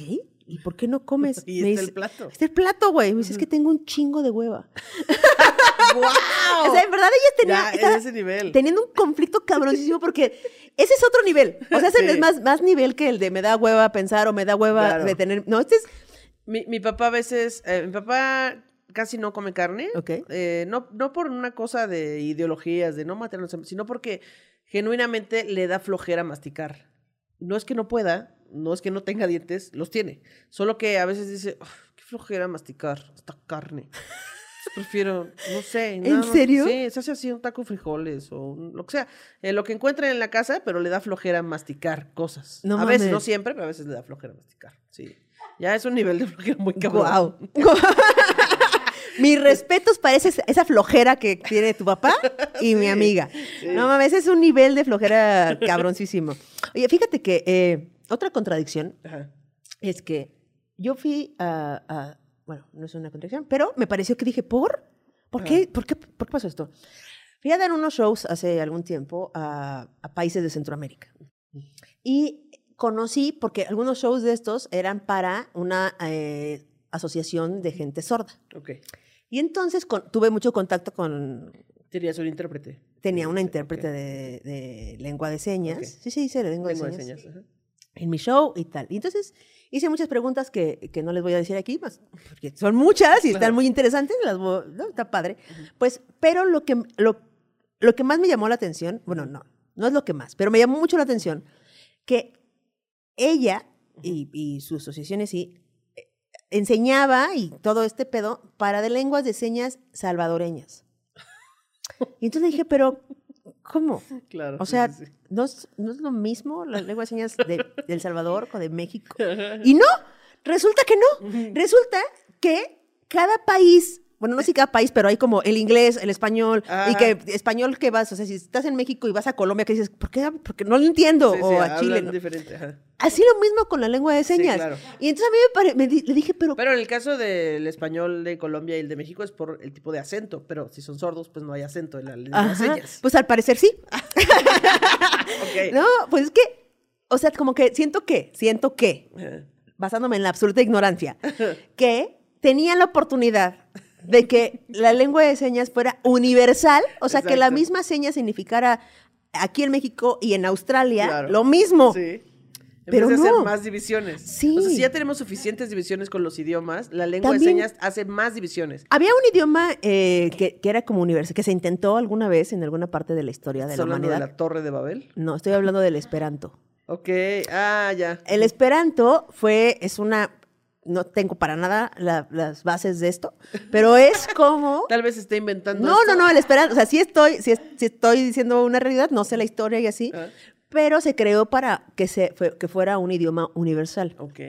¿y por qué no comes? Y Me está el plato. Está el plato, güey. Me dice, es que tengo un chingo de hueva. ¡Wow! O sea, en verdad ella tenía, Ya, en estaba ese nivel. teniendo un conflicto cabroncísimo porque ese es otro nivel. O sea, ese Sí. es más, más nivel que el de me da hueva pensar o me da hueva Claro. de tener... No, este es... Mi, mi papá a veces, eh, mi papá casi no come carne. Ok. Eh, no, no por una cosa de ideologías, de no matarnos, sino porque genuinamente le da flojera masticar. No es que no pueda, no es que no tenga dientes, los tiene. Solo que a veces dice, "Uf, qué flojera masticar esta carne. Prefiero, no sé. ¿En nada más- serio? Sí, se hace así un taco de frijoles o un- lo que sea. Eh, lo que encuentre en la casa, pero le da flojera masticar cosas. No a veces, no siempre, pero a veces le da flojera masticar. Sí. Ya es un nivel de flojera muy cabrón. Guau. Mis respetos para esa flojera que tiene tu papá y mi amiga. No mames, es un nivel de flojera cabroncísimo. Oye, fíjate que eh, otra contradicción Ajá. es que yo fui a, a- bueno, no es una contradicción, pero me pareció que dije, ¿por? ¿Por qué, ¿por qué, por qué pasó esto? Fui a dar unos shows hace algún tiempo a, a países de Centroamérica. Y conocí, porque algunos shows de estos eran para una eh, asociación de gente sorda. Y entonces con- tuve mucho contacto con, Tenías un intérprete. tenía una Sí, intérprete ok. de, de lengua de señas. Ok. Sí, sí, dice lengua, Lengua de de señas señas. ajá. En mi show y tal. Y entonces hice muchas preguntas que, que no les voy a decir aquí, más, porque son muchas y están Claro. muy interesantes, las voy- ¿no? está padre. Pues, pero lo que, lo, lo que más me llamó la atención, bueno, no, no es lo que más, pero me llamó mucho la atención que ella y, y su asociación y eh, enseñaba y todo este pedo para de lenguas de señas salvadoreñas. Y entonces dije, pero, ¿cómo? Claro. O sea, sí, sí. ¿no es, no es lo mismo la lengua de señas de, de El Salvador o de México? Y no, resulta que no. Resulta que cada país, bueno, no sé si cada país, pero hay como el inglés, el español, y que español que vas, o sea, si estás en México y vas a Colombia, que dices, ¿por qué? Porque no lo entiendo, Sí, sí, o a Chile. ¿no? diferente. ajá. Así lo mismo con la lengua de Sí, señas. claro. Y entonces a mí me, pare- me di- le dije, pero, Pero en el caso del español de Colombia y el de México es por el tipo de acento, pero si son sordos, pues no hay acento en la lengua de señas. pues al parecer sí. Ok. No, pues es que, o sea, como que siento que, siento que, basándome en la absoluta ignorancia, que tenía la oportunidad de que la lengua de señas fuera universal, o sea, que la misma seña significara aquí en México y en Australia Claro. lo mismo. Sí. En Pero vez de no. hacer más divisiones. Sí. O sea, si ya tenemos suficientes divisiones con los idiomas, la lengua También- de señas hace más divisiones. Había un idioma eh, que, que era como universal, que se intentó alguna vez en alguna parte de la historia de ¿Estás la hablando humanidad. de la Torre de Babel? No, estoy hablando del Esperanto. Ok. Ah, ya. El Esperanto fue, es una, no tengo para nada la- las bases de esto, pero es como... Tal vez esté inventando. No, esto. no, no, el Esperanto, o sea, sí estoy, sí, sí estoy diciendo una realidad, no sé la historia y así, Ah. pero se creó para que, se, que fuera un idioma universal. Ok.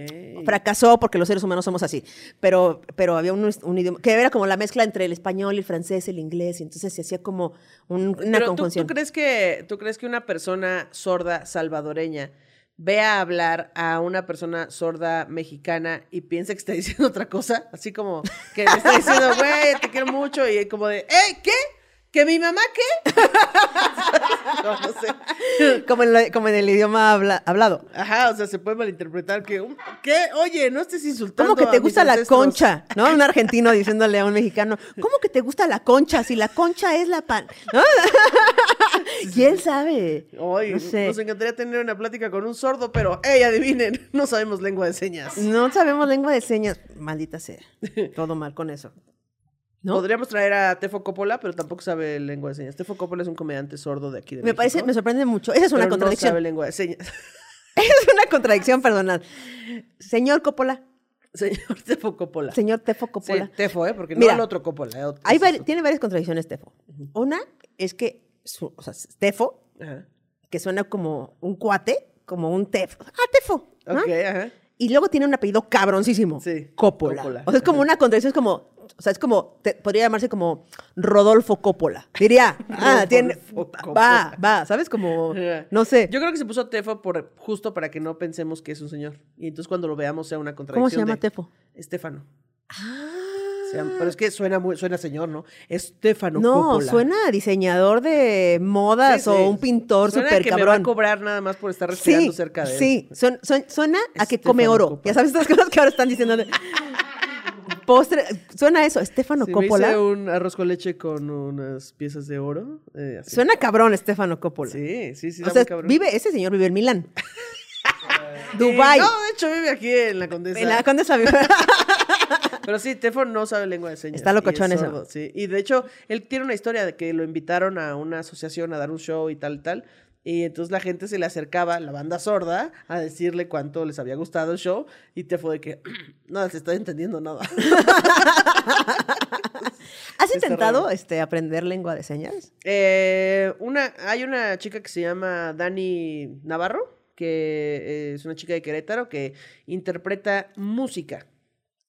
Fracasó porque los seres humanos somos así, pero, pero había un, un idioma que era como la mezcla entre el español, el francés, el inglés, y entonces se hacía como un- una Pero ¿tú, confusión. tú crees que, ¿tú crees que una persona sorda salvadoreña vea hablar a una persona sorda mexicana y piensa que está diciendo otra cosa, así como que le está diciendo, güey, te quiero mucho, y como de, ¿eh? ¿Qué? ¿Que mi mamá qué? no, no sé. Como en, la- como en el idioma habla- hablado. Ajá, o sea, se puede malinterpretar que, um, ¿qué? Oye, no estés insultando ¿Cómo que te gusta la concha? ¿No? Un argentino diciéndole a un mexicano, ¿cómo que te gusta la concha? Si la concha es la pan. ¿No? ¿Quién sabe? Ay, no sé. nos encantaría tener una plática con un sordo, pero, hey, adivinen, no sabemos lengua de señas. No sabemos lengua de señas. Maldita sea. Todo mal con eso. ¿No? Podríamos traer a Tefo Coppola, pero tampoco sabe lengua de señas. Tefo Coppola es un comediante sordo de aquí de Me México, parece, me sorprende mucho. Esa es una pero contradicción. No sabe lengua de señas. es una contradicción, perdonad. Señor Coppola, Señor Tefo Coppola. señor Tefo Sí, Coppola. Tefo, ¿eh? Porque Mira, no el otro Coppola. eh, otro- Hay ese es vari- tiene varias contradicciones Tefo. Una es que, su- o sea, Tefo, que suena como un cuate, como un Tefo. Ah, Tefo. ¿no? Ok, ajá. Y luego tiene un apellido cabroncísimo. Sí, Coppola. Coppola. O sea, es como una contradicción, es como, o sea, es como, te- podría llamarse como Rodolfo Coppola. Diría, ah, tiene, va, va, ¿sabes? Como, no sé. Yo creo que se puso Tefo por, justo para que no pensemos que es un señor. Y entonces cuando lo veamos sea una contradicción. ¿Cómo se llama de Tefo? Estefano. Ah. Pero es que suena muy, suena señor, ¿no? Estefano No, Coppola. suena a diseñador de modas Sí, o un pintor súper que me va a cabrón. cobrar nada más por estar respirando Sí, cerca de él. sí, Suena, a que come oro. Coppola. Ya sabes estas cosas que ahora están diciendo. Postre, suena eso, Estefano Sí, me hice Coppola. un arroz con leche con unas piezas de oro. eh, así. Suena cabrón, Estefano Coppola. Sí, sí, sí. o sea, cabrón. vive, ese señor vive en Milán. Dubai. No, de hecho vive aquí en la Condesa. En la Condesa vive. Pero sí, Tefo no sabe lengua de señas. Está locochón y es eso. Sí. Y de hecho, él tiene una historia de que lo invitaron a una asociación a dar un show y tal, tal. Y entonces la gente se le acercaba, la banda sorda, a decirle cuánto les había gustado el show. Y Tefo de que, no se está entendiendo nada. ¿Has Está intentado raro. este, aprender lengua de señas? Eh, una, hay una chica que se llama Dani Navarro, que eh, es una chica de Querétaro que interpreta música.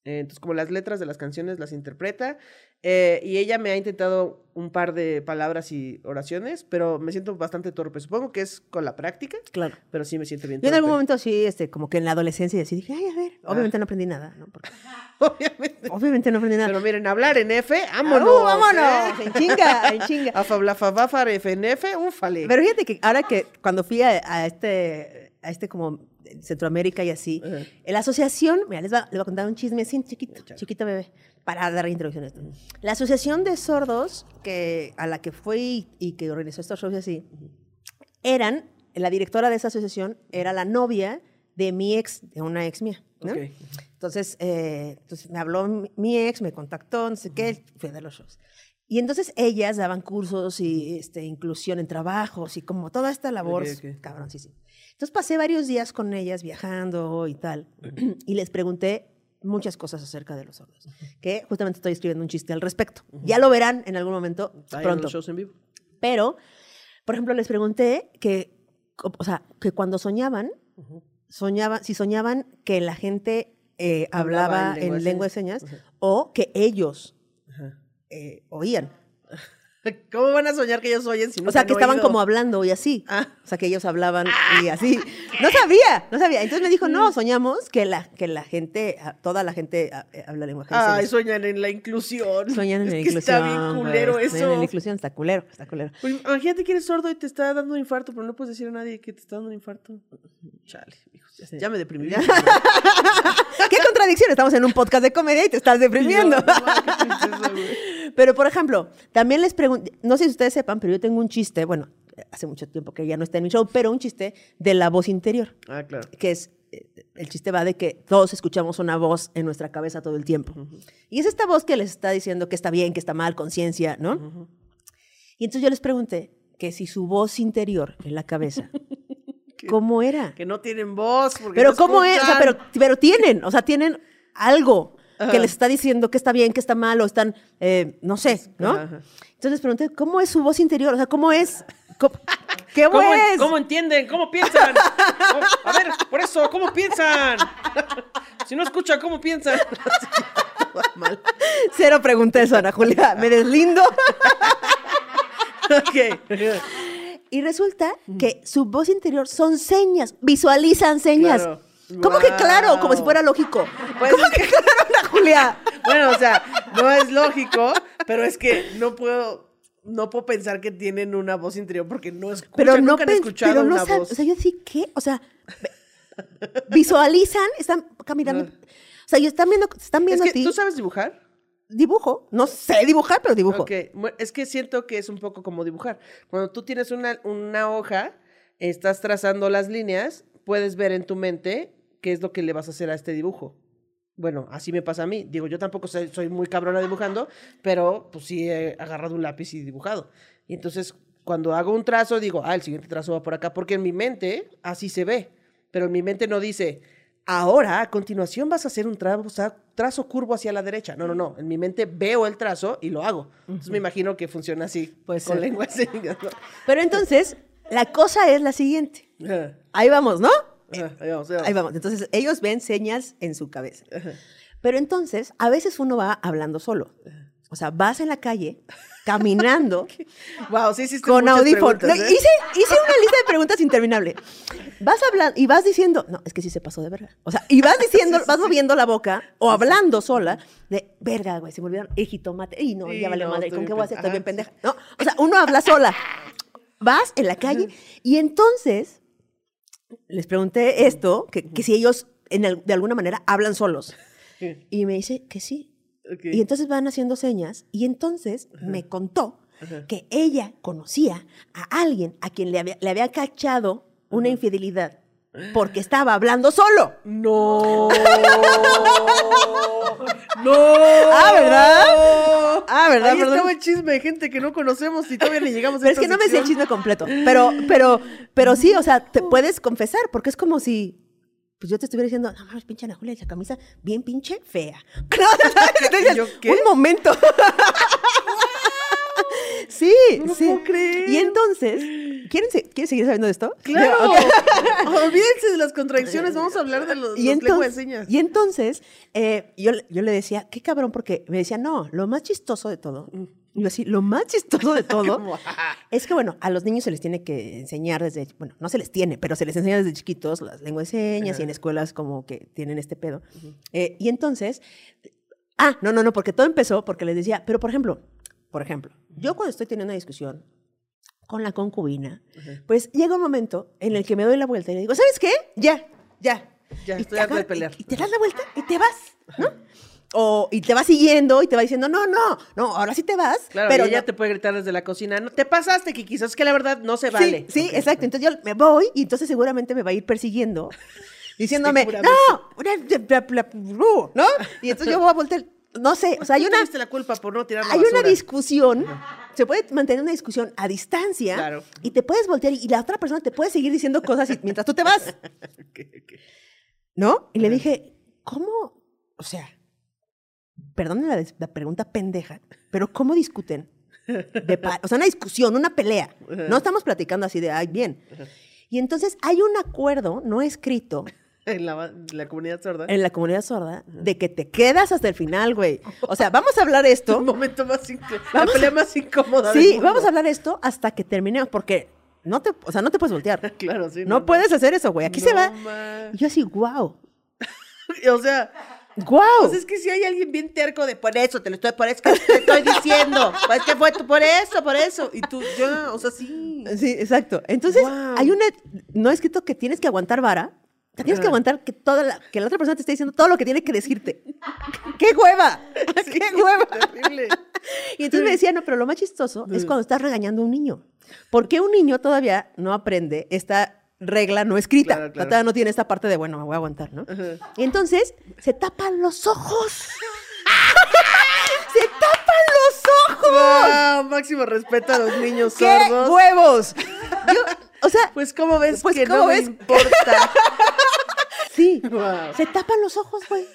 Eh, entonces, como las letras de las canciones las interpreta. Eh, y ella me ha intentado un par de palabras y oraciones, pero me siento bastante torpe. Supongo que es con la práctica, Claro. pero sí me siento bien Yo en torpe. algún momento sí, este, como que en la adolescencia así dije, ay, a ver, obviamente no aprendí nada, ¿no? Porque- Obviamente. obviamente no aprendí nada. Pero miren, hablar en F, ¡Ah, vámonos. uh, vámonos! ¿eh? En chinga, en chinga. Afablafabafa, FNF, ufale. Pero fíjate que ahora que cuando fui a, a este, a este como Centroamérica y así, en la asociación, mira, les, va- les voy a contar un chisme así, chiquito, chiquito bebé, para dar esto. La asociación de sordos que, a la que fui y que organizó estos shows y así, eran, la directora de esa asociación era la novia de mi ex, de una ex mía. ¿no? Ok. Entonces, eh, entonces me habló mi, mi ex, me contactó, no sé qué, fui a dar los shows. Y entonces ellas daban cursos y este, inclusión en trabajos y como toda esta labor, Ok, ok. cabrón, sí, sí. Entonces pasé varios días con ellas viajando y tal, y les pregunté muchas cosas acerca de los sordos, que justamente estoy escribiendo un chiste al respecto. Ya lo verán en algún momento en pronto. los shows en vivo. Pero, por ejemplo, les pregunté que, o sea, que cuando soñaban, soñaban, si soñaban que la gente eh, Hablaba hablaba, en lengua en de lengua de señas. o que ellos eh, oían. ¿Cómo van a soñar que ellos oyen si no o sea, que estaban oído? como hablando y así. Ah. O sea, que ellos hablaban y así. No sabía, no sabía. Entonces me dijo, no, soñamos que la, que la gente, toda la gente eh, habla lengua de Ay, sueñan en la inclusión. Sueñan en Es la que inclusión. Está bien culero eso. Sueñan en la inclusión, está culero, está culero. Pues, imagínate que eres sordo y te está dando un infarto, pero no puedes decir a nadie que te está dando un infarto. Chale, hijos, ya, ya me deprimí. ¿Qué contradicción? Estamos en un podcast de comedia y te estás deprimiendo. No, no. Pero, por ejemplo, también les pregunto, no sé si ustedes sepan, pero yo tengo un chiste, bueno, hace mucho tiempo que ya no está en mi show, pero un chiste de la voz interior, Ah, claro. que es, eh, el chiste va de que todos escuchamos una voz en nuestra cabeza todo el tiempo. Y es esta voz que les está diciendo que está bien, que está mal, conciencia, ¿no? Y entonces yo les pregunté que si su voz interior en la cabeza, ¿cómo era? Que no tienen voz. porque Pero no ¿cómo es? O sea, pero, pero tienen, o sea, tienen algo Ajá. que les está diciendo que está bien, que está mal, o están, eh, no sé, ¿no? Ajá. Entonces les pregunté, ¿cómo es su voz interior? O sea, ¿cómo es? ¿Cómo- ¿Qué ¿Cómo, es? ¿Cómo entienden? ¿Cómo piensan? ¿Cómo- A ver, por eso, ¿cómo piensan? Si no escuchan, ¿cómo piensan? Mal. Cero pregunté eso, Ana Julia. Me deslindo. Ok. Y resulta que su voz interior son señas, visualizan señas. Claro. ¿Cómo que claro? Como si fuera lógico. Pues ¿Cómo es que claro, Ana Julia? Bueno, o sea, no es lógico, pero es que no puedo, no puedo pensar que tienen una voz interior porque no escuchan, Pero no, nunca han escuchado pero no una voz. O sea, yo sí, ¿qué? O sea, visualizan, están caminando. O sea, ellos están viendo, están es viendo que a ti. tú sabes dibujar. Dibujo. No sé dibujar, pero dibujo. Es que siento que es un poco como dibujar. Cuando tú tienes una, una hoja, estás trazando las líneas, puedes ver en tu mente qué es lo que le vas a hacer a este dibujo. Bueno, así me pasa a mí. Digo, yo tampoco soy, soy muy cabrona dibujando, pero pues sí he agarrado un lápiz y dibujado. Y entonces, cuando hago un trazo, digo, ah, el siguiente trazo va por acá, porque en mi mente así se ve. Pero en mi mente no dice, ahora, a continuación vas a hacer un trazo, trazo curvo hacia la derecha. No, no, no. En mi mente veo el trazo y lo hago. Entonces me imagino que funciona así, con ser. lengua señas, ¿no? Pero entonces, la cosa es la siguiente. Ahí vamos, ¿no? Ajá, ahí vamos, ahí vamos. Ahí vamos. Entonces, ellos ven señas en su cabeza. Pero entonces, a veces uno va hablando solo. O sea, vas en la calle, caminando, Wow, sí hiciste con audífonos. No, ¿eh? hice, hice una lista de preguntas interminable. Vas hablando y vas diciendo, no, es que sí se pasó de verga. O sea, y vas diciendo, vas moviendo la boca o hablando sola de, verga, güey, se me olvidaron el jitomate. Y no, Sí, ya vale no, madre, ¿con bien qué voy a hacer? Estoy bien pendeja. No, o sea, uno habla sola. Vas en la calle y entonces les pregunté esto, que, que si ellos en de alguna manera hablan solos. Y me dice que sí. Y entonces van haciendo señas y entonces me contó que ella conocía a alguien a quien le había, le había cachado una infidelidad porque estaba hablando solo. No. no. Ah, ¿verdad? Ah, ¿verdad? Ahí estaba el chisme de gente que no conocemos y todavía ni llegamos a Pero es que no me sé el chisme completo. Pero, pero, pero sí, o sea, te puedes confesar, porque es como si. Pues yo te estuviera diciendo, no mames, pinche Ana Julia, esa camisa bien pinche fea. Entonces, ¿Yo qué? Un momento. Sí, No lo sí. puedo creer. Y entonces, ¿quieren, se- ¿quieren seguir sabiendo de esto? Claro. Ok. Olvídense de las contradicciones. Vamos a hablar de los, Y los lenguas de entonces, señas. y entonces eh, yo, le- yo le decía, qué cabrón, porque me decía, no, lo más chistoso de todo, y yo así, lo más chistoso de todo, es que, bueno, a los niños se les tiene que enseñar desde, bueno, no se les tiene, pero se les enseña desde chiquitos las lenguas de señas y en escuelas como que tienen este pedo. Eh, y entonces, ah, no, no, no, porque todo empezó porque les decía, pero por ejemplo, por ejemplo, yo cuando estoy teniendo una discusión con la concubina, pues llega un momento en el que me doy la vuelta y le digo, ¿sabes qué? Ya, ya. Ya, Y estoy harta de pelear. Y, y te das la vuelta y te vas, ¿no? O, y te vas siguiendo y te va diciendo, no, no, no, ahora sí te vas. Claro, pero ella no- te puede gritar desde la cocina. No, te pasaste, que quizás que la verdad no se Sí, vale. Sí, Ok. exacto. Entonces yo me voy y entonces seguramente me va a ir persiguiendo, diciéndome, no, bla, bla, bla, bla", ¿no? Y entonces yo voy a voltear, no sé, o sea, hay una, la culpa por no tirar la hay una discusión, se puede mantener una discusión a distancia Claro. y te puedes voltear y la otra persona te puede seguir diciendo cosas y- mientras tú te vas. ¿no? Y le dije, ¿cómo? O sea, perdónenme la, pregunta pendeja, pero ¿cómo discuten? De o sea, una discusión, una pelea. No estamos platicando así de, ay, bien. Y entonces hay un acuerdo no escrito En la, la comunidad sorda. en la comunidad sorda de que te quedas hasta el final, güey. O sea, vamos a hablar esto. El momento más incómodo. La pelea más incómoda. Sí, vamos a hablar esto hasta que terminemos, porque no te, o sea, no te puedes voltear. Claro, sí. No puedes hacer eso, güey. Aquí se va. ma. Y yo así, wow, O sea, wow. pues es que si hay alguien bien terco de por eso, te lo estoy, por eso que te estoy diciendo. Pues que fue tú por eso, por eso. Y tú, ya, o sea, sí. Sí, exacto. Entonces, Guau. hay una no escrito que tienes que aguantar vara. Tienes que aguantar que toda la, que la otra persona te esté diciendo todo lo que tiene que decirte. ¡Qué hueva! ¡Qué hueva! Terrible. Y entonces me decía, no, pero lo más chistoso es cuando estás regañando a un niño. Porque un niño todavía no aprende esta regla no escrita. Claro, claro. Todavía no tiene esta parte de, bueno, me voy a aguantar, ¿no? Y entonces se tapan los ojos. ¡Se tapan los ojos! Wow, máximo respeto a los niños ¡Qué sordos. huevos! Yo, o sea, Pues, ¿cómo ves Pues, que ¿cómo no ves? me importa? sí. Se tapan los ojos, güey.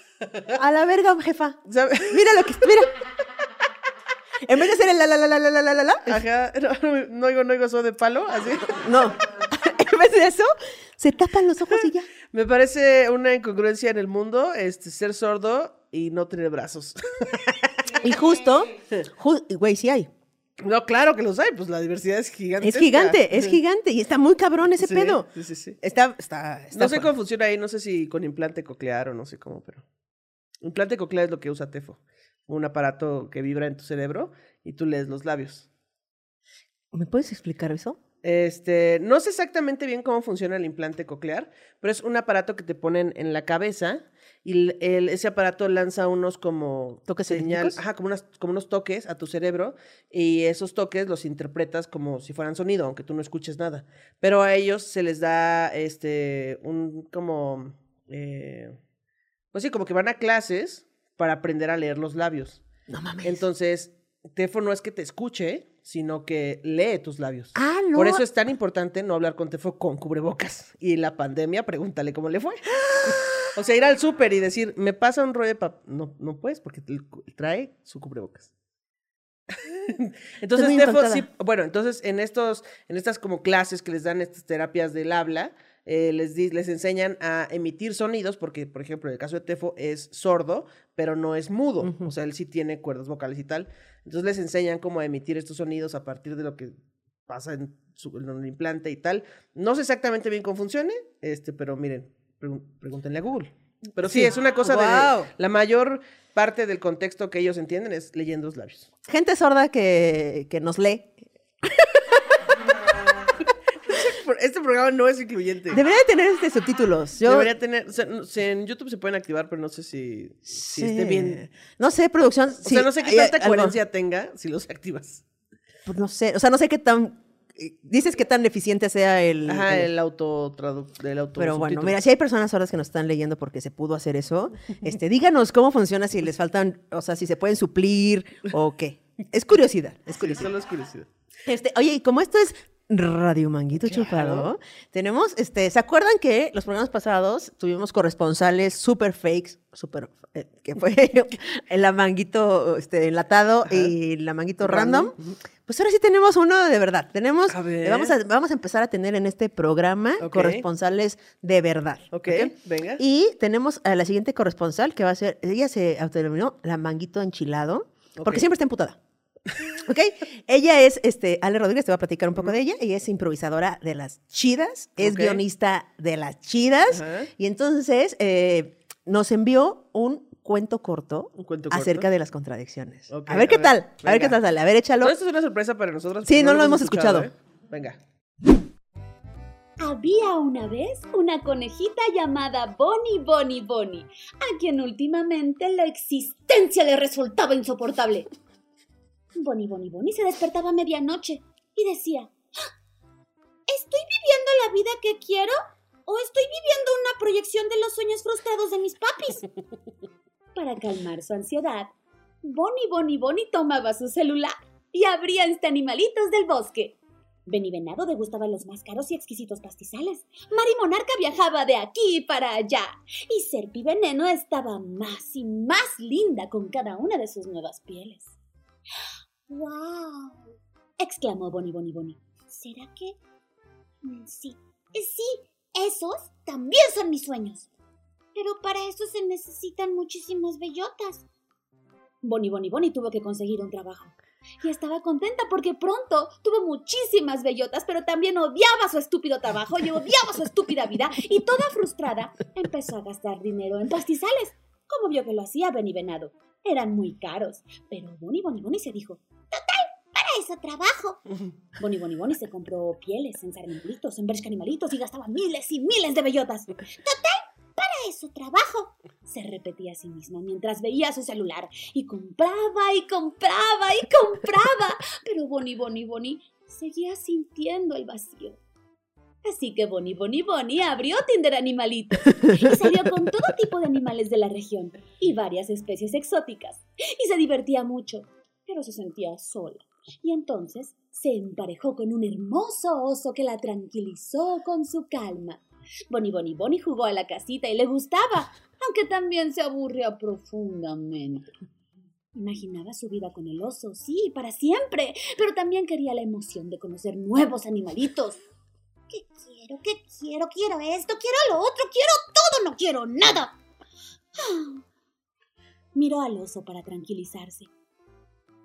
A la verga, jefa. ¿Sabe? Mira lo que. Mira. En vez de hacer el la la la la la la la la Ajá, no, no, oigo, no oigo eso de palo, así. No. En vez de eso, se tapan los ojos y ya. Me parece una incongruencia en el mundo, este, ser sordo y no tener brazos. Y justo, ju- güey, sí hay. No, claro que los hay, pues la diversidad es gigante. Es gigante, es gigante. Y está muy cabrón ese Sí, pedo. Sí, sí, sí. Está, está, está No sé cómo funciona ahí, no sé si con implante coclear o no sé cómo, pero. Implante coclear es lo que usa Tefo. Un aparato que vibra en tu cerebro y tú lees los labios. ¿Me puedes explicar eso? Este, no sé exactamente bien cómo funciona el implante coclear, pero es un aparato que te ponen en la cabeza y el- ese aparato lanza unos como ¿Toques señal, eléctricos? ajá, como, unas, como unos toques a tu cerebro y esos toques los interpretas como si fueran sonido, aunque tú no escuches nada. Pero a ellos se les da este un como eh, pues sí, como que van a clases para aprender a leer los labios. No mames. Entonces, Tefo no es que te escuche, sino que lee tus labios. ah, no. Por eso es tan importante no hablar con Tefo con cubrebocas. Y la pandemia, pregúntale cómo le fue. O sea, ir al súper y decir, me pasa un rollo de papel. No, no puedes porque trae su cubrebocas. entonces, Tefo sí, bueno, entonces en estos, en estas como clases que les dan estas terapias del habla, eh, les, di- les enseñan a emitir sonidos, porque, por ejemplo, en el caso de Tefo es sordo, pero no es mudo. Ujú. O sea, él sí tiene cuerdas vocales y tal. Entonces les enseñan cómo a emitir estos sonidos a partir de lo que pasa en, su, en el implante y tal. No sé exactamente bien cómo funcione, este, pero miren, pregun- pregúntenle a Google. Pero sí, Sí. es una cosa Guau. de... La mayor parte del contexto que ellos entienden es leyendo los labios. Gente sorda que, que nos lee. Este programa no es incluyente. Debería de tener este subtítulos. Yo, Debería tener... o sea, en YouTube se pueden activar, pero no sé si, si esté Sí. bien. No sé, producción. O sea, no sé qué tanta coherencia tenga si los activas. Pues no sé, o sea, no sé qué tan. eh, Dices qué tan eficiente sea el. Ajá, el- el auto del auto pero bueno, mira, si hay personas sordas que nos están leyendo porque se pudo hacer eso, este, díganos cómo funciona, si les faltan, o sea, si se pueden suplir o qué. Es curiosidad, es Sí, curiosidad. solo es curiosidad. Este, oye, y como esto es Radio Manguito Chupado, tenemos, este, ¿se acuerdan que los programas pasados tuvimos corresponsales super fakes, super, eh, que fue el la manguito este, enlatado y la manguito random? Random, Pues ahora sí tenemos uno de verdad. Tenemos, A eh, ver. vamos a, vamos a empezar a tener en este programa corresponsales de verdad. Ok, ¿ok? venga. Y tenemos a la siguiente corresponsal que va a ser, ella se autodenominó la manguito enchilado, porque siempre está emputada. ¿Ok? Ella es, este, Ale Rodríguez, te voy a platicar un poco de ella. Ella es improvisadora de las chidas, es guionista de las chidas. Y entonces eh, nos envió un cuento corto Un cuento corto. acerca de las contradicciones. A ver qué ver, tal, a ver qué tal sale. A ver, échalo. Todo esto es una sorpresa para nosotros. Sí, no lo hemos escuchado. ¿eh? Venga. Había una vez una conejita llamada Bonnie Bonnie Bonnie, a quien últimamente la existencia le resultaba insoportable. Bonnie Bonnie Bonnie se despertaba a medianoche y decía, "¿Ah! ¿estoy viviendo la vida que quiero o estoy viviendo una proyección de los sueños frustrados de mis papis? Para calmar su ansiedad, Bonnie Bonnie Bonnie tomaba su celular y abría este animalitos del bosque. Benny Venado degustaba los más caros y exquisitos pastizales. Mari Monarca viajaba de aquí para allá. Y Serpi Veneno estaba más y más linda con cada una de sus nuevas pieles. ¡Wow! exclamó Bonnie Bonnie Bonnie. ¿Será que...? Mm, Sí, eh, sí, esos también son mis sueños. Pero para eso se necesitan muchísimas bellotas. Bonnie Bonnie Bonnie tuvo que conseguir un trabajo. Y estaba contenta porque pronto tuvo muchísimas bellotas, pero también odiaba su estúpido trabajo y odiaba su estúpida vida. Y toda frustrada empezó a gastar dinero en pastizales, como vio que lo hacía Benny Venado. Eran muy caros, pero Bonnie Bonnie Bonnie se dijo, ¡Total! ¡Para eso trabajo! Bonnie Bonnie Bonnie se compró pieles en sarmientitos, en animalitos y gastaba miles y miles de bellotas. ¡Total! ¡Para eso trabajo! Se repetía a sí misma mientras veía su celular y compraba y compraba y compraba. Pero Bonnie Bonnie Bonnie seguía sintiendo el vacío. Así que Bonnie Bonnie Bonnie abrió Tinder Animalitos y salió con todo tipo de animales de la región y varias especies exóticas. Y se divertía mucho, pero se sentía sola. Y entonces se emparejó con un hermoso oso que la tranquilizó con su calma. Bonnie Bonnie Bonnie jugó a la casita y le gustaba, aunque también se aburría profundamente. Imaginaba su vida con el oso, sí, para siempre, pero también quería la emoción de conocer nuevos animalitos. ¿Qué quiero? ¿Qué quiero? Quiero esto, quiero lo otro, quiero todo, no quiero nada. Miró al oso para tranquilizarse.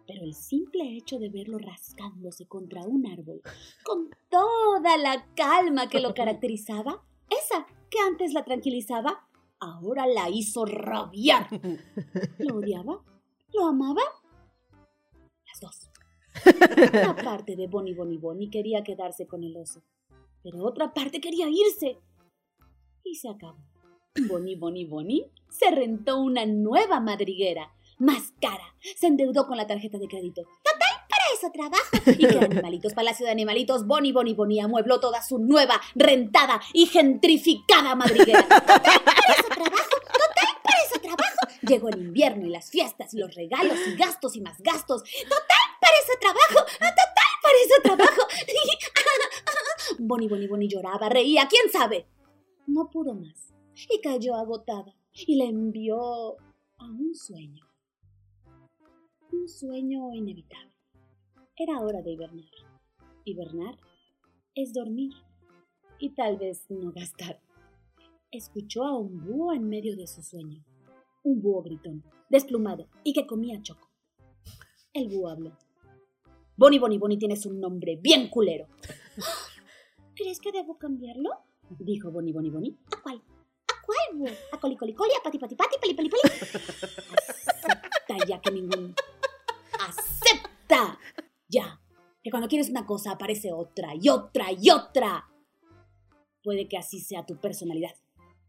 Pero el simple hecho de verlo rascándose contra un árbol, con toda la calma que lo caracterizaba, esa que antes la tranquilizaba, ahora la hizo rabiar. ¿Lo odiaba? ¿Lo amaba? Las dos. Una parte de Bonnie Bonnie Bonnie quería quedarse con el oso, pero otra parte quería irse. Y se acabó. Bonnie Bonnie Bonnie se rentó una nueva madriguera, más cara. Se endeudó con la tarjeta de crédito. Total, para eso trabajo. Y que Animalitos, Palacio de Animalitos, Bonnie Bonnie Bonnie amuebló toda su nueva, rentada y gentrificada madriguera. Total, para eso trabajo. Total, para eso trabajo. Llegó el invierno y las fiestas y los regalos y gastos y más gastos. Total, para eso trabajo. Total, para eso trabajo. Bonnie Bonnie Bonnie lloraba, reía, quién sabe. No pudo más y cayó agotada y le envió a un sueño. Un sueño inevitable. Era hora de hibernar. Hibernar es dormir y tal vez no gastar. Escuchó a un búho en medio de su sueño. Un búho gritón, desplumado y que comía choco. El búho habló. Bonnie Bonnie Bonnie tienes un nombre bien culero. ¿Crees que debo cambiarlo? Dijo Bonnie Bonnie Bonnie. ¿A cuál? ¿A cuál búho? ¿A coli coli coli? ¿A pati pati pati? ¿Peli peli peli? Acepta ya que ningún... Ya. Que cuando quieres una cosa aparece otra y otra y otra. Puede que así sea tu personalidad.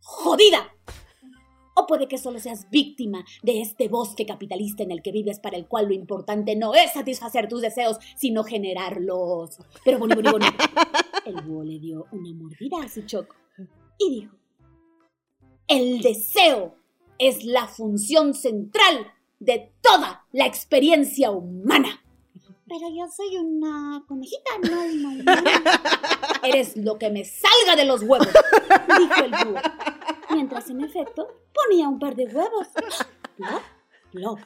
¡Jodida! O puede que solo seas víctima de este bosque capitalista en el que vives para el cual lo importante no es satisfacer tus deseos, sino generarlos. Pero Bonnie, Bonnie, Bonnie. El búho le dio una mordida a su choco y dijo, el deseo es la función central de toda la experiencia humana. Pero yo soy una conejita, no una humana. Eres lo que me salga de los huevos, dijo el búho. Mientras en efecto ponía un par de huevos. Plop, plop.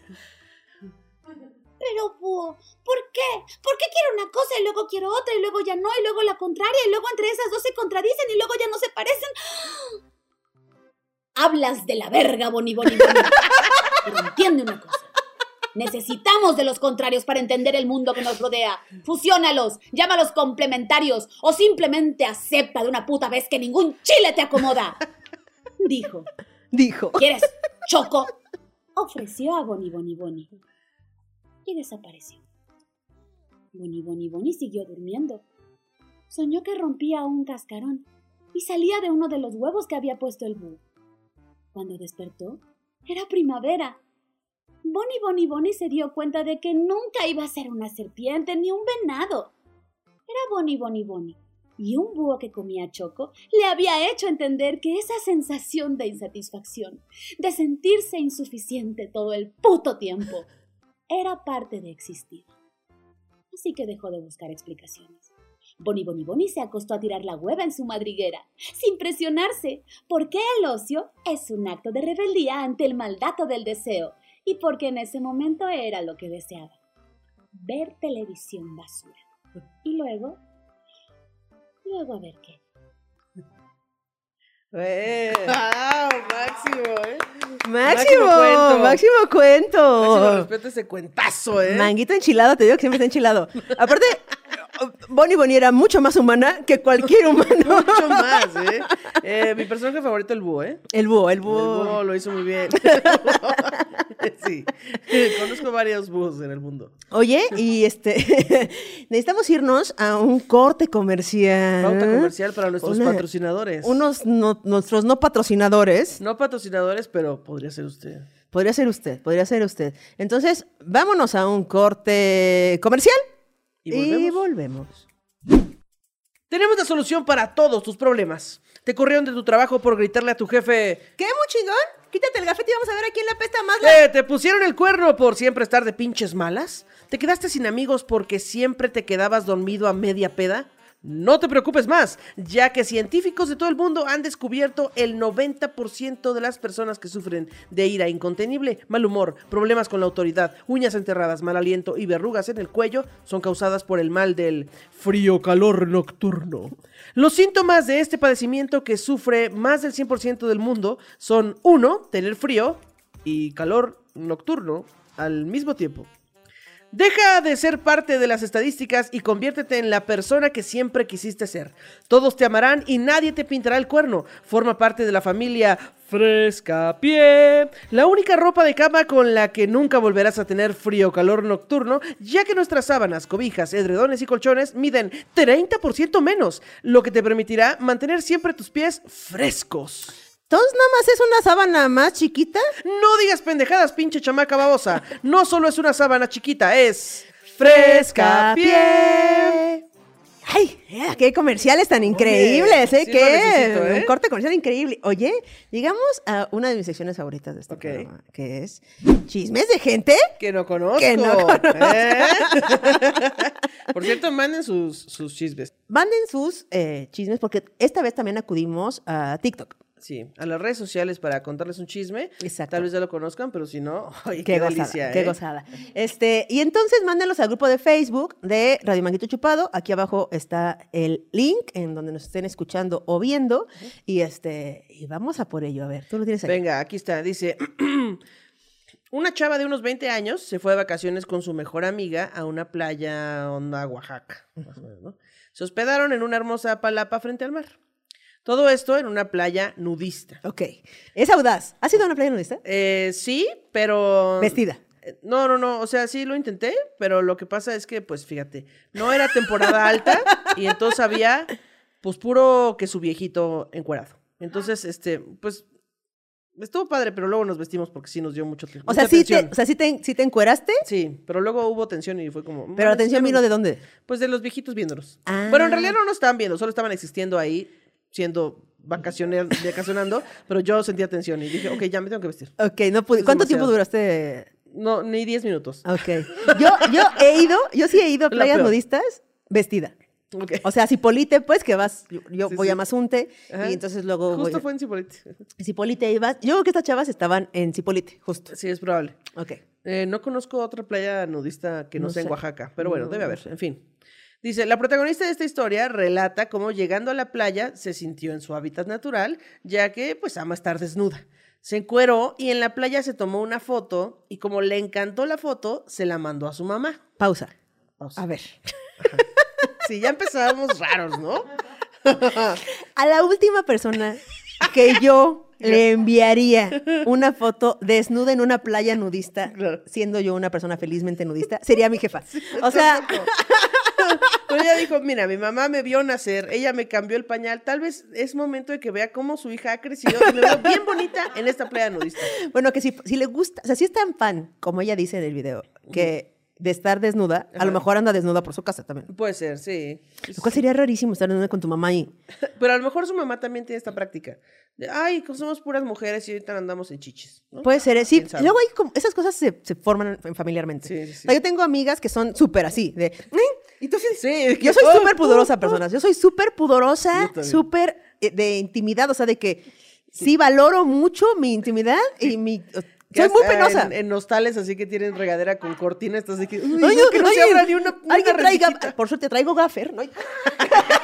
Pero búho, ¿por qué? ¿Por qué quiero una cosa y luego quiero otra y luego ya no y luego la contraria y luego entre esas dos se contradicen y luego ya no se parecen? Hablas de la verga, Boni Boni Boni. Pero entiende una cosa. Necesitamos de los contrarios para entender el mundo que nos rodea. Fusiónalos, llámalos complementarios o simplemente acepta de una puta vez que ningún chile te acomoda. Dijo. Dijo. ¿Quieres choco? Ofreció a Boni Boni Boni. Y desapareció. Boni Boni Boni siguió durmiendo. Soñó que rompía un cascarón y salía de uno de los huevos que había puesto el búho. Cuando despertó, era primavera. Bonnie Bonnie Bonnie se dio cuenta de que nunca iba a ser una serpiente ni un venado. Era Bonnie Bonnie Bonnie. Y un búho que comía choco le había hecho entender que esa sensación de insatisfacción, de sentirse insuficiente todo el puto tiempo, era parte de existir. Así que dejó de buscar explicaciones. Bonnie Bonnie Bonnie se acostó a tirar la hueva en su madriguera, sin presionarse, porque el ocio es un acto de rebeldía ante el maldato del deseo, y porque en ese momento era lo que deseaba. Ver televisión basura. Y luego... Luego a ver qué. Eh, ¡Wow! Máximo, ¿eh? Máximo, cuento. máximo cuento. Máximo respeto a ese cuentazo, ¿eh? Manguito enchilado, te digo que siempre está enchilado. Aparte, Bonnie Bonnie era mucho más humana que cualquier humano. Mucho más, ¿eh? Eh, Mi personaje favorito, el búho, ¿eh? El búho, el El búho. búho lo hizo muy bien. sí. Conozco varios búhos en el mundo. Oye, y este, necesitamos irnos a un corte comercial. Pauta comercial para nuestros Una- patrocinadores. Unos, no- nuestros no patrocinadores. No patrocinadores, pero podría ser usted. Podría ser usted, podría ser usted. Entonces, vámonos a un corte comercial Y y volvemos. Tenemos la solución para todos tus problemas. Te corrieron de tu trabajo por gritarle a tu jefe. ¿Qué, muy chingón? Quítate el gafete y vamos a ver a quién le apesta más la... "Eh, ¿Te pusieron el cuerno por siempre estar de pinches malas? ¿Te quedaste sin amigos porque siempre te quedabas dormido a media peda? No te preocupes más, ya que científicos de todo el mundo han descubierto el 90% de las personas que sufren de ira incontenible, mal humor, problemas con la autoridad, uñas enterradas, mal aliento y verrugas en el cuello son causadas por el mal del frío-calor nocturno. Los síntomas de este padecimiento que sufre más del 100% del mundo son 1. Tener frío y calor nocturno al mismo tiempo. Deja de ser parte de las estadísticas y conviértete en la persona que siempre quisiste ser. Todos te amarán y nadie te pintará el cuerno. Forma parte de la familia Fresca Pie, la única ropa de cama con la que nunca volverás a tener frío o calor nocturno, ya que nuestras sábanas, cobijas, edredones y colchones miden 30% menos, lo que te permitirá mantener siempre tus pies frescos. Entonces nada más es una sábana más chiquita. No digas pendejadas, pinche chamaca babosa. No solo es una sábana chiquita, es fresca pie. Ay, eh, qué comerciales tan increíbles, ¿eh? sí qué necesito, ¿eh? un corte comercial increíble. Oye, llegamos a una de mis secciones favoritas de este programa, que es chismes de gente. Que no conozco. Que no conozco. ¿eh? Por cierto, manden sus, sus chismes. Manden sus eh, chismes porque esta vez también acudimos a TikTok. Sí, a las redes sociales para contarles un chisme. Exacto. Tal vez ya lo conozcan, pero si no, ay, Qué, qué, gozada, delicia, qué ¿eh? gozada. Este, y entonces mándenlos al grupo de Facebook de Radio Manguito Chupado. Aquí abajo está el link en donde nos estén escuchando o viendo. Y este, y vamos a por ello. A ver, tú lo tienes ahí. Venga, aquí está. Dice, una chava de unos 20 años se fue de vacaciones con su mejor amiga a una playa onda Oaxaca. más o menos, ¿no? Se hospedaron en una hermosa palapa frente al mar. Todo esto en una playa nudista. Ok. Es audaz. ¿Has ido a una playa nudista? Eh, sí, pero... Vestida. Eh, No, no, no, o sea, sí lo intenté, pero lo que pasa es que, pues fíjate, no era temporada alta y entonces había, pues puro que su viejito encuerado. Entonces, este, pues, estuvo padre, pero luego nos vestimos porque sí nos dio mucho O sea, sí te, tensión. o sea, sí te, sí te encueraste, Sí, pero luego hubo tensión y fue como... pero la "Mames, atención ya vino no-". de dónde? Pues de los viejitos viéndonos. Ah. Bueno, en realidad no nos estaban viendo, solo estaban existiendo ahí, siendo vacacionando, pero yo sentía tensión y dije, ok, ya me tengo que vestir. Ok, no pude. ¿Cuánto tiempo duraste? No, ni 10 minutos. Ok. Yo, yo he ido, yo sí he ido a La playas nudistas vestida. Ok. O sea, Cipolite, pues, que vas, yo, yo Sí, voy sí. a Mazunte Ajá. y entonces luego voy Justo a fue en Cipolite. Cipolite ibas. Yo creo que estas chavas estaban en Cipolite, justo. Sí, es probable. Ok. Eh, no conozco otra playa nudista que no, No sea en sé. Oaxaca, pero bueno, No, debe haber, en fin. Dice, la protagonista de esta historia relata cómo llegando a la playa se sintió en su hábitat natural, ya que pues ama estar desnuda. Se encueró y en la playa se tomó una foto y como le encantó la foto, se la mandó a su mamá. Pausa. Pausa. A ver. Sí, ya empezábamos raros, ¿no? A la última persona que yo le enviaría una foto desnuda en una playa nudista, siendo yo una persona felizmente nudista, sería mi jefa. O sea, Pero ella dijo, mira, mi mamá me vio nacer, ella me cambió el pañal, tal vez es momento de que vea cómo su hija ha crecido y me veo bien bonita en esta playa nudista. bueno, que si, si le gusta, o sea, si es tan fan, como ella dice en el video, que de estar desnuda, a lo Ajá. mejor anda desnuda por su casa también. Puede ser, sí. Lo cual sería rarísimo estar desnuda con tu mamá ahí. Pero a lo mejor su mamá también tiene esta práctica. De, ay, somos puras mujeres y ahorita andamos en chichis. ¿no? Puede ser, ¿eh? sí. Luego hay como, esas cosas se, se forman en- familiarmente. Sí, sí, sí. O sea, yo tengo amigas que son súper así, de... "Mm", Entonces, sí. Yo soy Oh, súper pudorosa, oh, personas. Yo soy súper pudorosa, Yo también. súper eh, de intimidad, o sea, de que sí valoro mucho mi intimidad y mi... Soy muy penosa. En, en hostales así que tienen regadera con cortina, estás de que, uy, no, no, que no se abra ni una, alguien traiga, por suerte traigo gaffer, ¿no?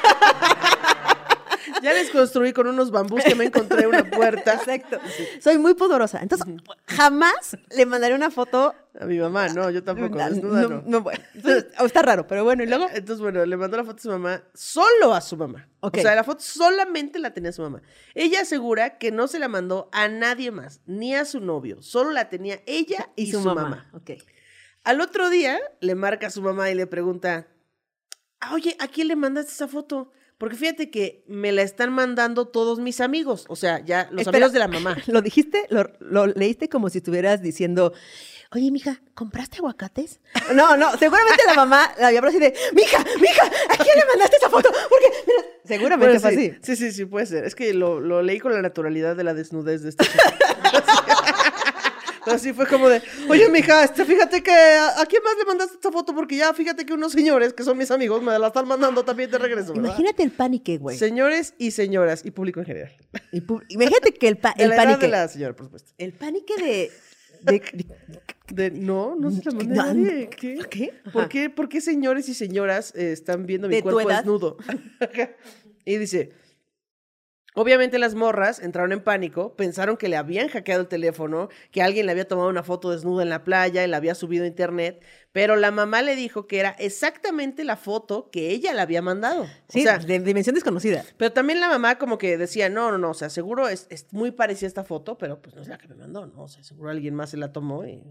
Ya les construí con unos bambús que me encontré una puerta. Exacto. Soy muy pudorosa. Entonces, jamás le mandaré una foto. A mi mamá, no, yo tampoco, desnuda no, no. no, bueno. Entonces, está raro, pero bueno, y luego. Entonces, bueno, le mandó la foto a su mamá, solo a su mamá. Ok. O sea, la foto solamente la tenía su mamá. Ella asegura que no se la mandó a nadie más, ni a su novio, solo la tenía ella y, su, mamá. Ok. Al otro día le marca a su mamá y le pregunta, "Ah, oye, ¿a quién le mandaste esa foto? Porque fíjate que me la están mandando todos mis amigos, o sea, ya los Espera. amigos de la mamá. ¿Lo dijiste? ¿Lo, lo leíste como si estuvieras diciendo, oye, mija, ¿compraste aguacates? No, no, seguramente la mamá la había hablado así de, mija, mija, ¿a quién le mandaste esa foto? Porque, mira, seguramente Bueno, fue sí, así. sí, sí, sí, puede ser. Es que lo, lo leí con la naturalidad de la desnudez de chica. Así fue como de, oye, mija, este, fíjate que, ¿a, a quién más le mandaste esta foto? Porque ya, fíjate que unos señores, que son mis amigos, me la están mandando también de regreso, ¿verdad? Imagínate el panique, güey. Señores y señoras, y público en general. Imagínate que el, pa- De el la edad panique. de la señora, por supuesto. El panique de. de- no, no se la mandé a nadie. ¿Qué? ¿Qué? ¿Por qué, por qué señores y señoras eh, están viendo mi ¿De tu cuerpo edad? desnudo? y dice, Obviamente las morras entraron en pánico, pensaron que le habían hackeado el teléfono, que alguien le había tomado una foto desnuda en la playa y la había subido a internet, pero la mamá le dijo que era exactamente la foto que ella le había mandado. Sí, o sea, de dimensión desconocida. pero también la mamá como que decía, no, no, no, o sea, seguro es, es muy parecida esta foto, pero pues no es la que me mandó, ¿no? O sea, seguro alguien más se la tomó y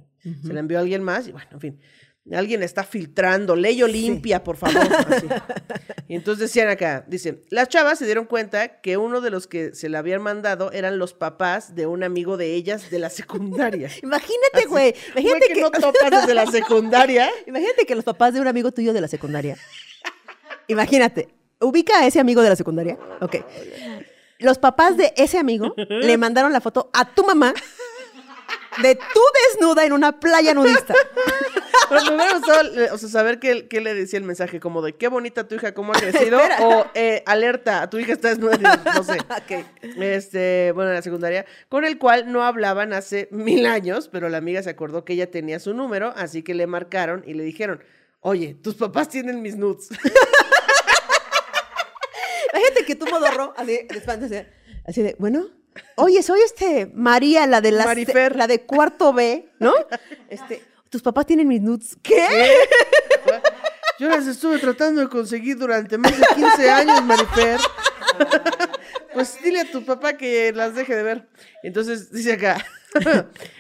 se la envió a alguien más y bueno, en fin. Alguien está filtrando, ley Olimpia, por favor. así. Y entonces decían acá, dice, las chavas se dieron cuenta que uno de los que se la habían mandado eran los papás de un amigo de ellas de la secundaria. Imagínate, güey. Güey, Imagínate que que, no topas desde la secundaria. imagínate que los papás de un amigo tuyo de la secundaria. Imagínate. Ubica a ese amigo de la secundaria. Ok. Los papás de ese amigo le mandaron la foto a tu mamá de tú desnuda en una playa nudista. Pero me hubiera gustado, o sea, saber qué, qué le decía el mensaje, como de qué bonita tu hija, cómo ha crecido, o eh, alerta, tu hija está desnuda, no sé. Este, bueno, en la secundaria, con el cual no hablaban hace mil años, pero la amiga se acordó que ella tenía su número, así que le marcaron y le dijeron, oye, tus papás tienen mis nudes. Imagínate que tú modorro, así, de así, así de, bueno, oye, soy este María, la de la, Marifer. la de cuarto B, ¿no? Este, tus papás tienen mis nudes. ¿Qué? Yo las estuve tratando de conseguir durante más de 15 años, Marifer. Pues dile a tu papá que las deje de ver. Entonces dice acá,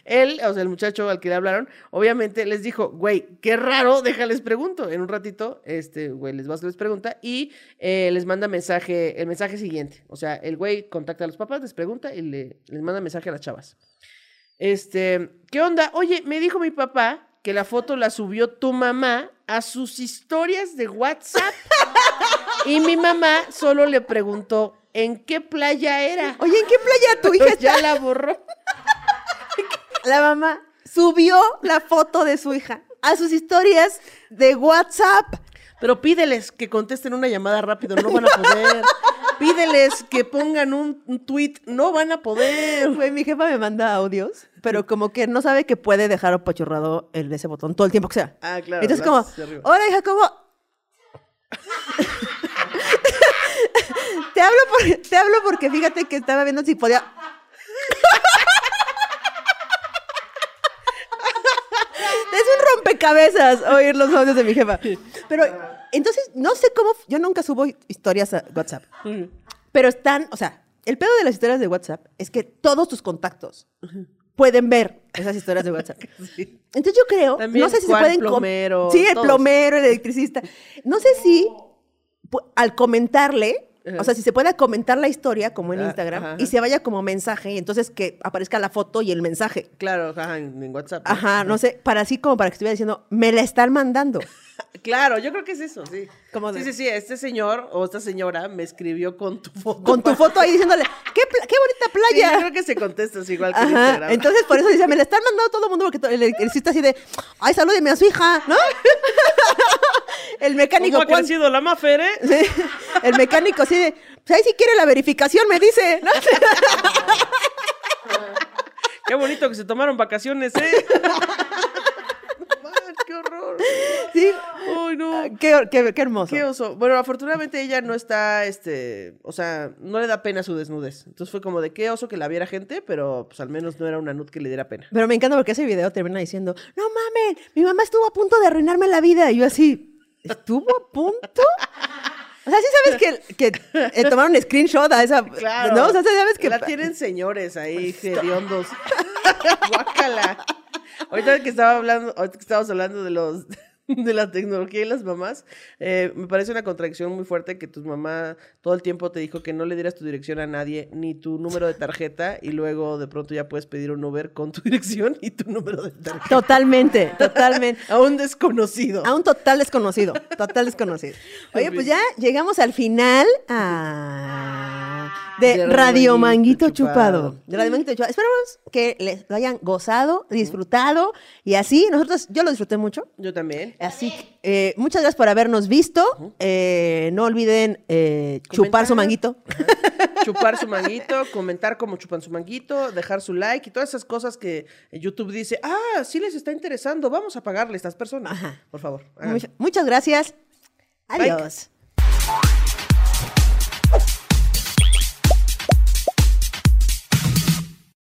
él, o sea, el muchacho al que le hablaron, obviamente les dijo, güey, qué raro, déjales pregunto. En un ratito, este, güey, les va a hacer les pregunta y eh, les manda mensaje, el mensaje siguiente. O sea, el güey contacta a los papás, les pregunta y le- les manda mensaje a las chavas. Este, ¿qué onda? Oye, me dijo mi papá que la foto la subió tu mamá a sus historias de WhatsApp. y mi mamá solo le preguntó en qué playa era. Oye, ¿en qué playa tu hija Pues ya está? la borró. La mamá subió la foto de su hija a sus historias de WhatsApp. Pero pídeles que contesten una llamada rápido, no van a poder. Pídeles que pongan un, un tweet, no van a poder. Güey, mi jefa me manda audios, pero como que no sabe que puede dejar apachurrado el ese botón todo el tiempo que sea. Ah, claro, Entonces como, hola hija, ¿cómo? te, hablo por- te hablo porque fíjate que estaba viendo si podía... es un rompecabezas oír los audios de mi jefa. Pero entonces, no sé cómo, yo nunca subo historias a WhatsApp. Pero están, o sea, el pedo de las historias de WhatsApp es que todos tus contactos pueden ver esas historias de WhatsApp. Entonces yo creo, También no sé si se pueden... Plomero, sí, el todos. plomero, el electricista. No sé si al comentarle, o sea, si se puede comentar la historia como en Ah, Instagram ajá, y se vaya como mensaje y entonces que aparezca la foto y el mensaje. Claro, ajá, en, WhatsApp. Ajá, no sé, para así como para que estuviera diciendo, me la están mandando. Claro, yo creo que es eso, sí. Como de- Sí, sí, sí, este señor o esta señora me escribió con tu foto. Con tu foto ahí diciéndole, qué, qué bonita Sí, playa. yo creo que se contesta así igual que en Ajá, Instagram. entonces por eso dice, me la están mandando todo el mundo porque to- el electricista así de, ay, salúdeme a su hija, ¿no? el mecánico, ¿Cómo ha ¿cuán- crecido la Mafer, eh? El mecánico así de, pues ahí si quiere la verificación, me dice, ¿no? Qué bonito que se tomaron vacaciones, ¿eh? No manches, ¡Qué horror! Sí, ¡Ay, no! qué, qué- qué hermoso. Qué oso. Bueno, afortunadamente ella no está, este, o sea, no le da pena su desnudez. Entonces fue como de qué oso que la viera gente, pero pues al menos no era una nud que le diera pena. Pero me encanta porque ese video termina diciendo, no mamen, mi mamá estuvo a punto de arruinarme la vida. Y yo así, ¿estuvo a punto? O sea, sí sabes que, que eh, tomaron screenshot a esa... Claro. ¿No? O sea, sí sabes que... La tienen señores ahí, hediondos. Guácala. Ahorita que estaba hablando, ahorita que estábamos hablando de los de la tecnología y las mamás, eh, me parece una contradicción muy fuerte que tu mamá todo el tiempo te dijo que no le dieras tu dirección a nadie, ni tu número de tarjeta, y luego de pronto ya puedes pedir un Uber con tu dirección y tu número de tarjeta. Totalmente, totalmente. A un desconocido. A un total desconocido, total desconocido. Oye, pues ya llegamos al final ah, de, De Radio Manguito Chupado. Chupado. De Radio Manguito Chupado. Esperamos que les lo hayan gozado, disfrutado y así. Nosotros, yo lo disfruté mucho. Yo también. Así que eh, muchas gracias por habernos visto. Eh, no olviden eh, chupar su manguito. chupar su manguito, comentar cómo chupan su manguito, dejar su like y todas esas cosas que YouTube dice, ah, sí les está interesando, vamos a pagarle a estas personas. Ajá. Por favor. muchas gracias. Bye. Adiós.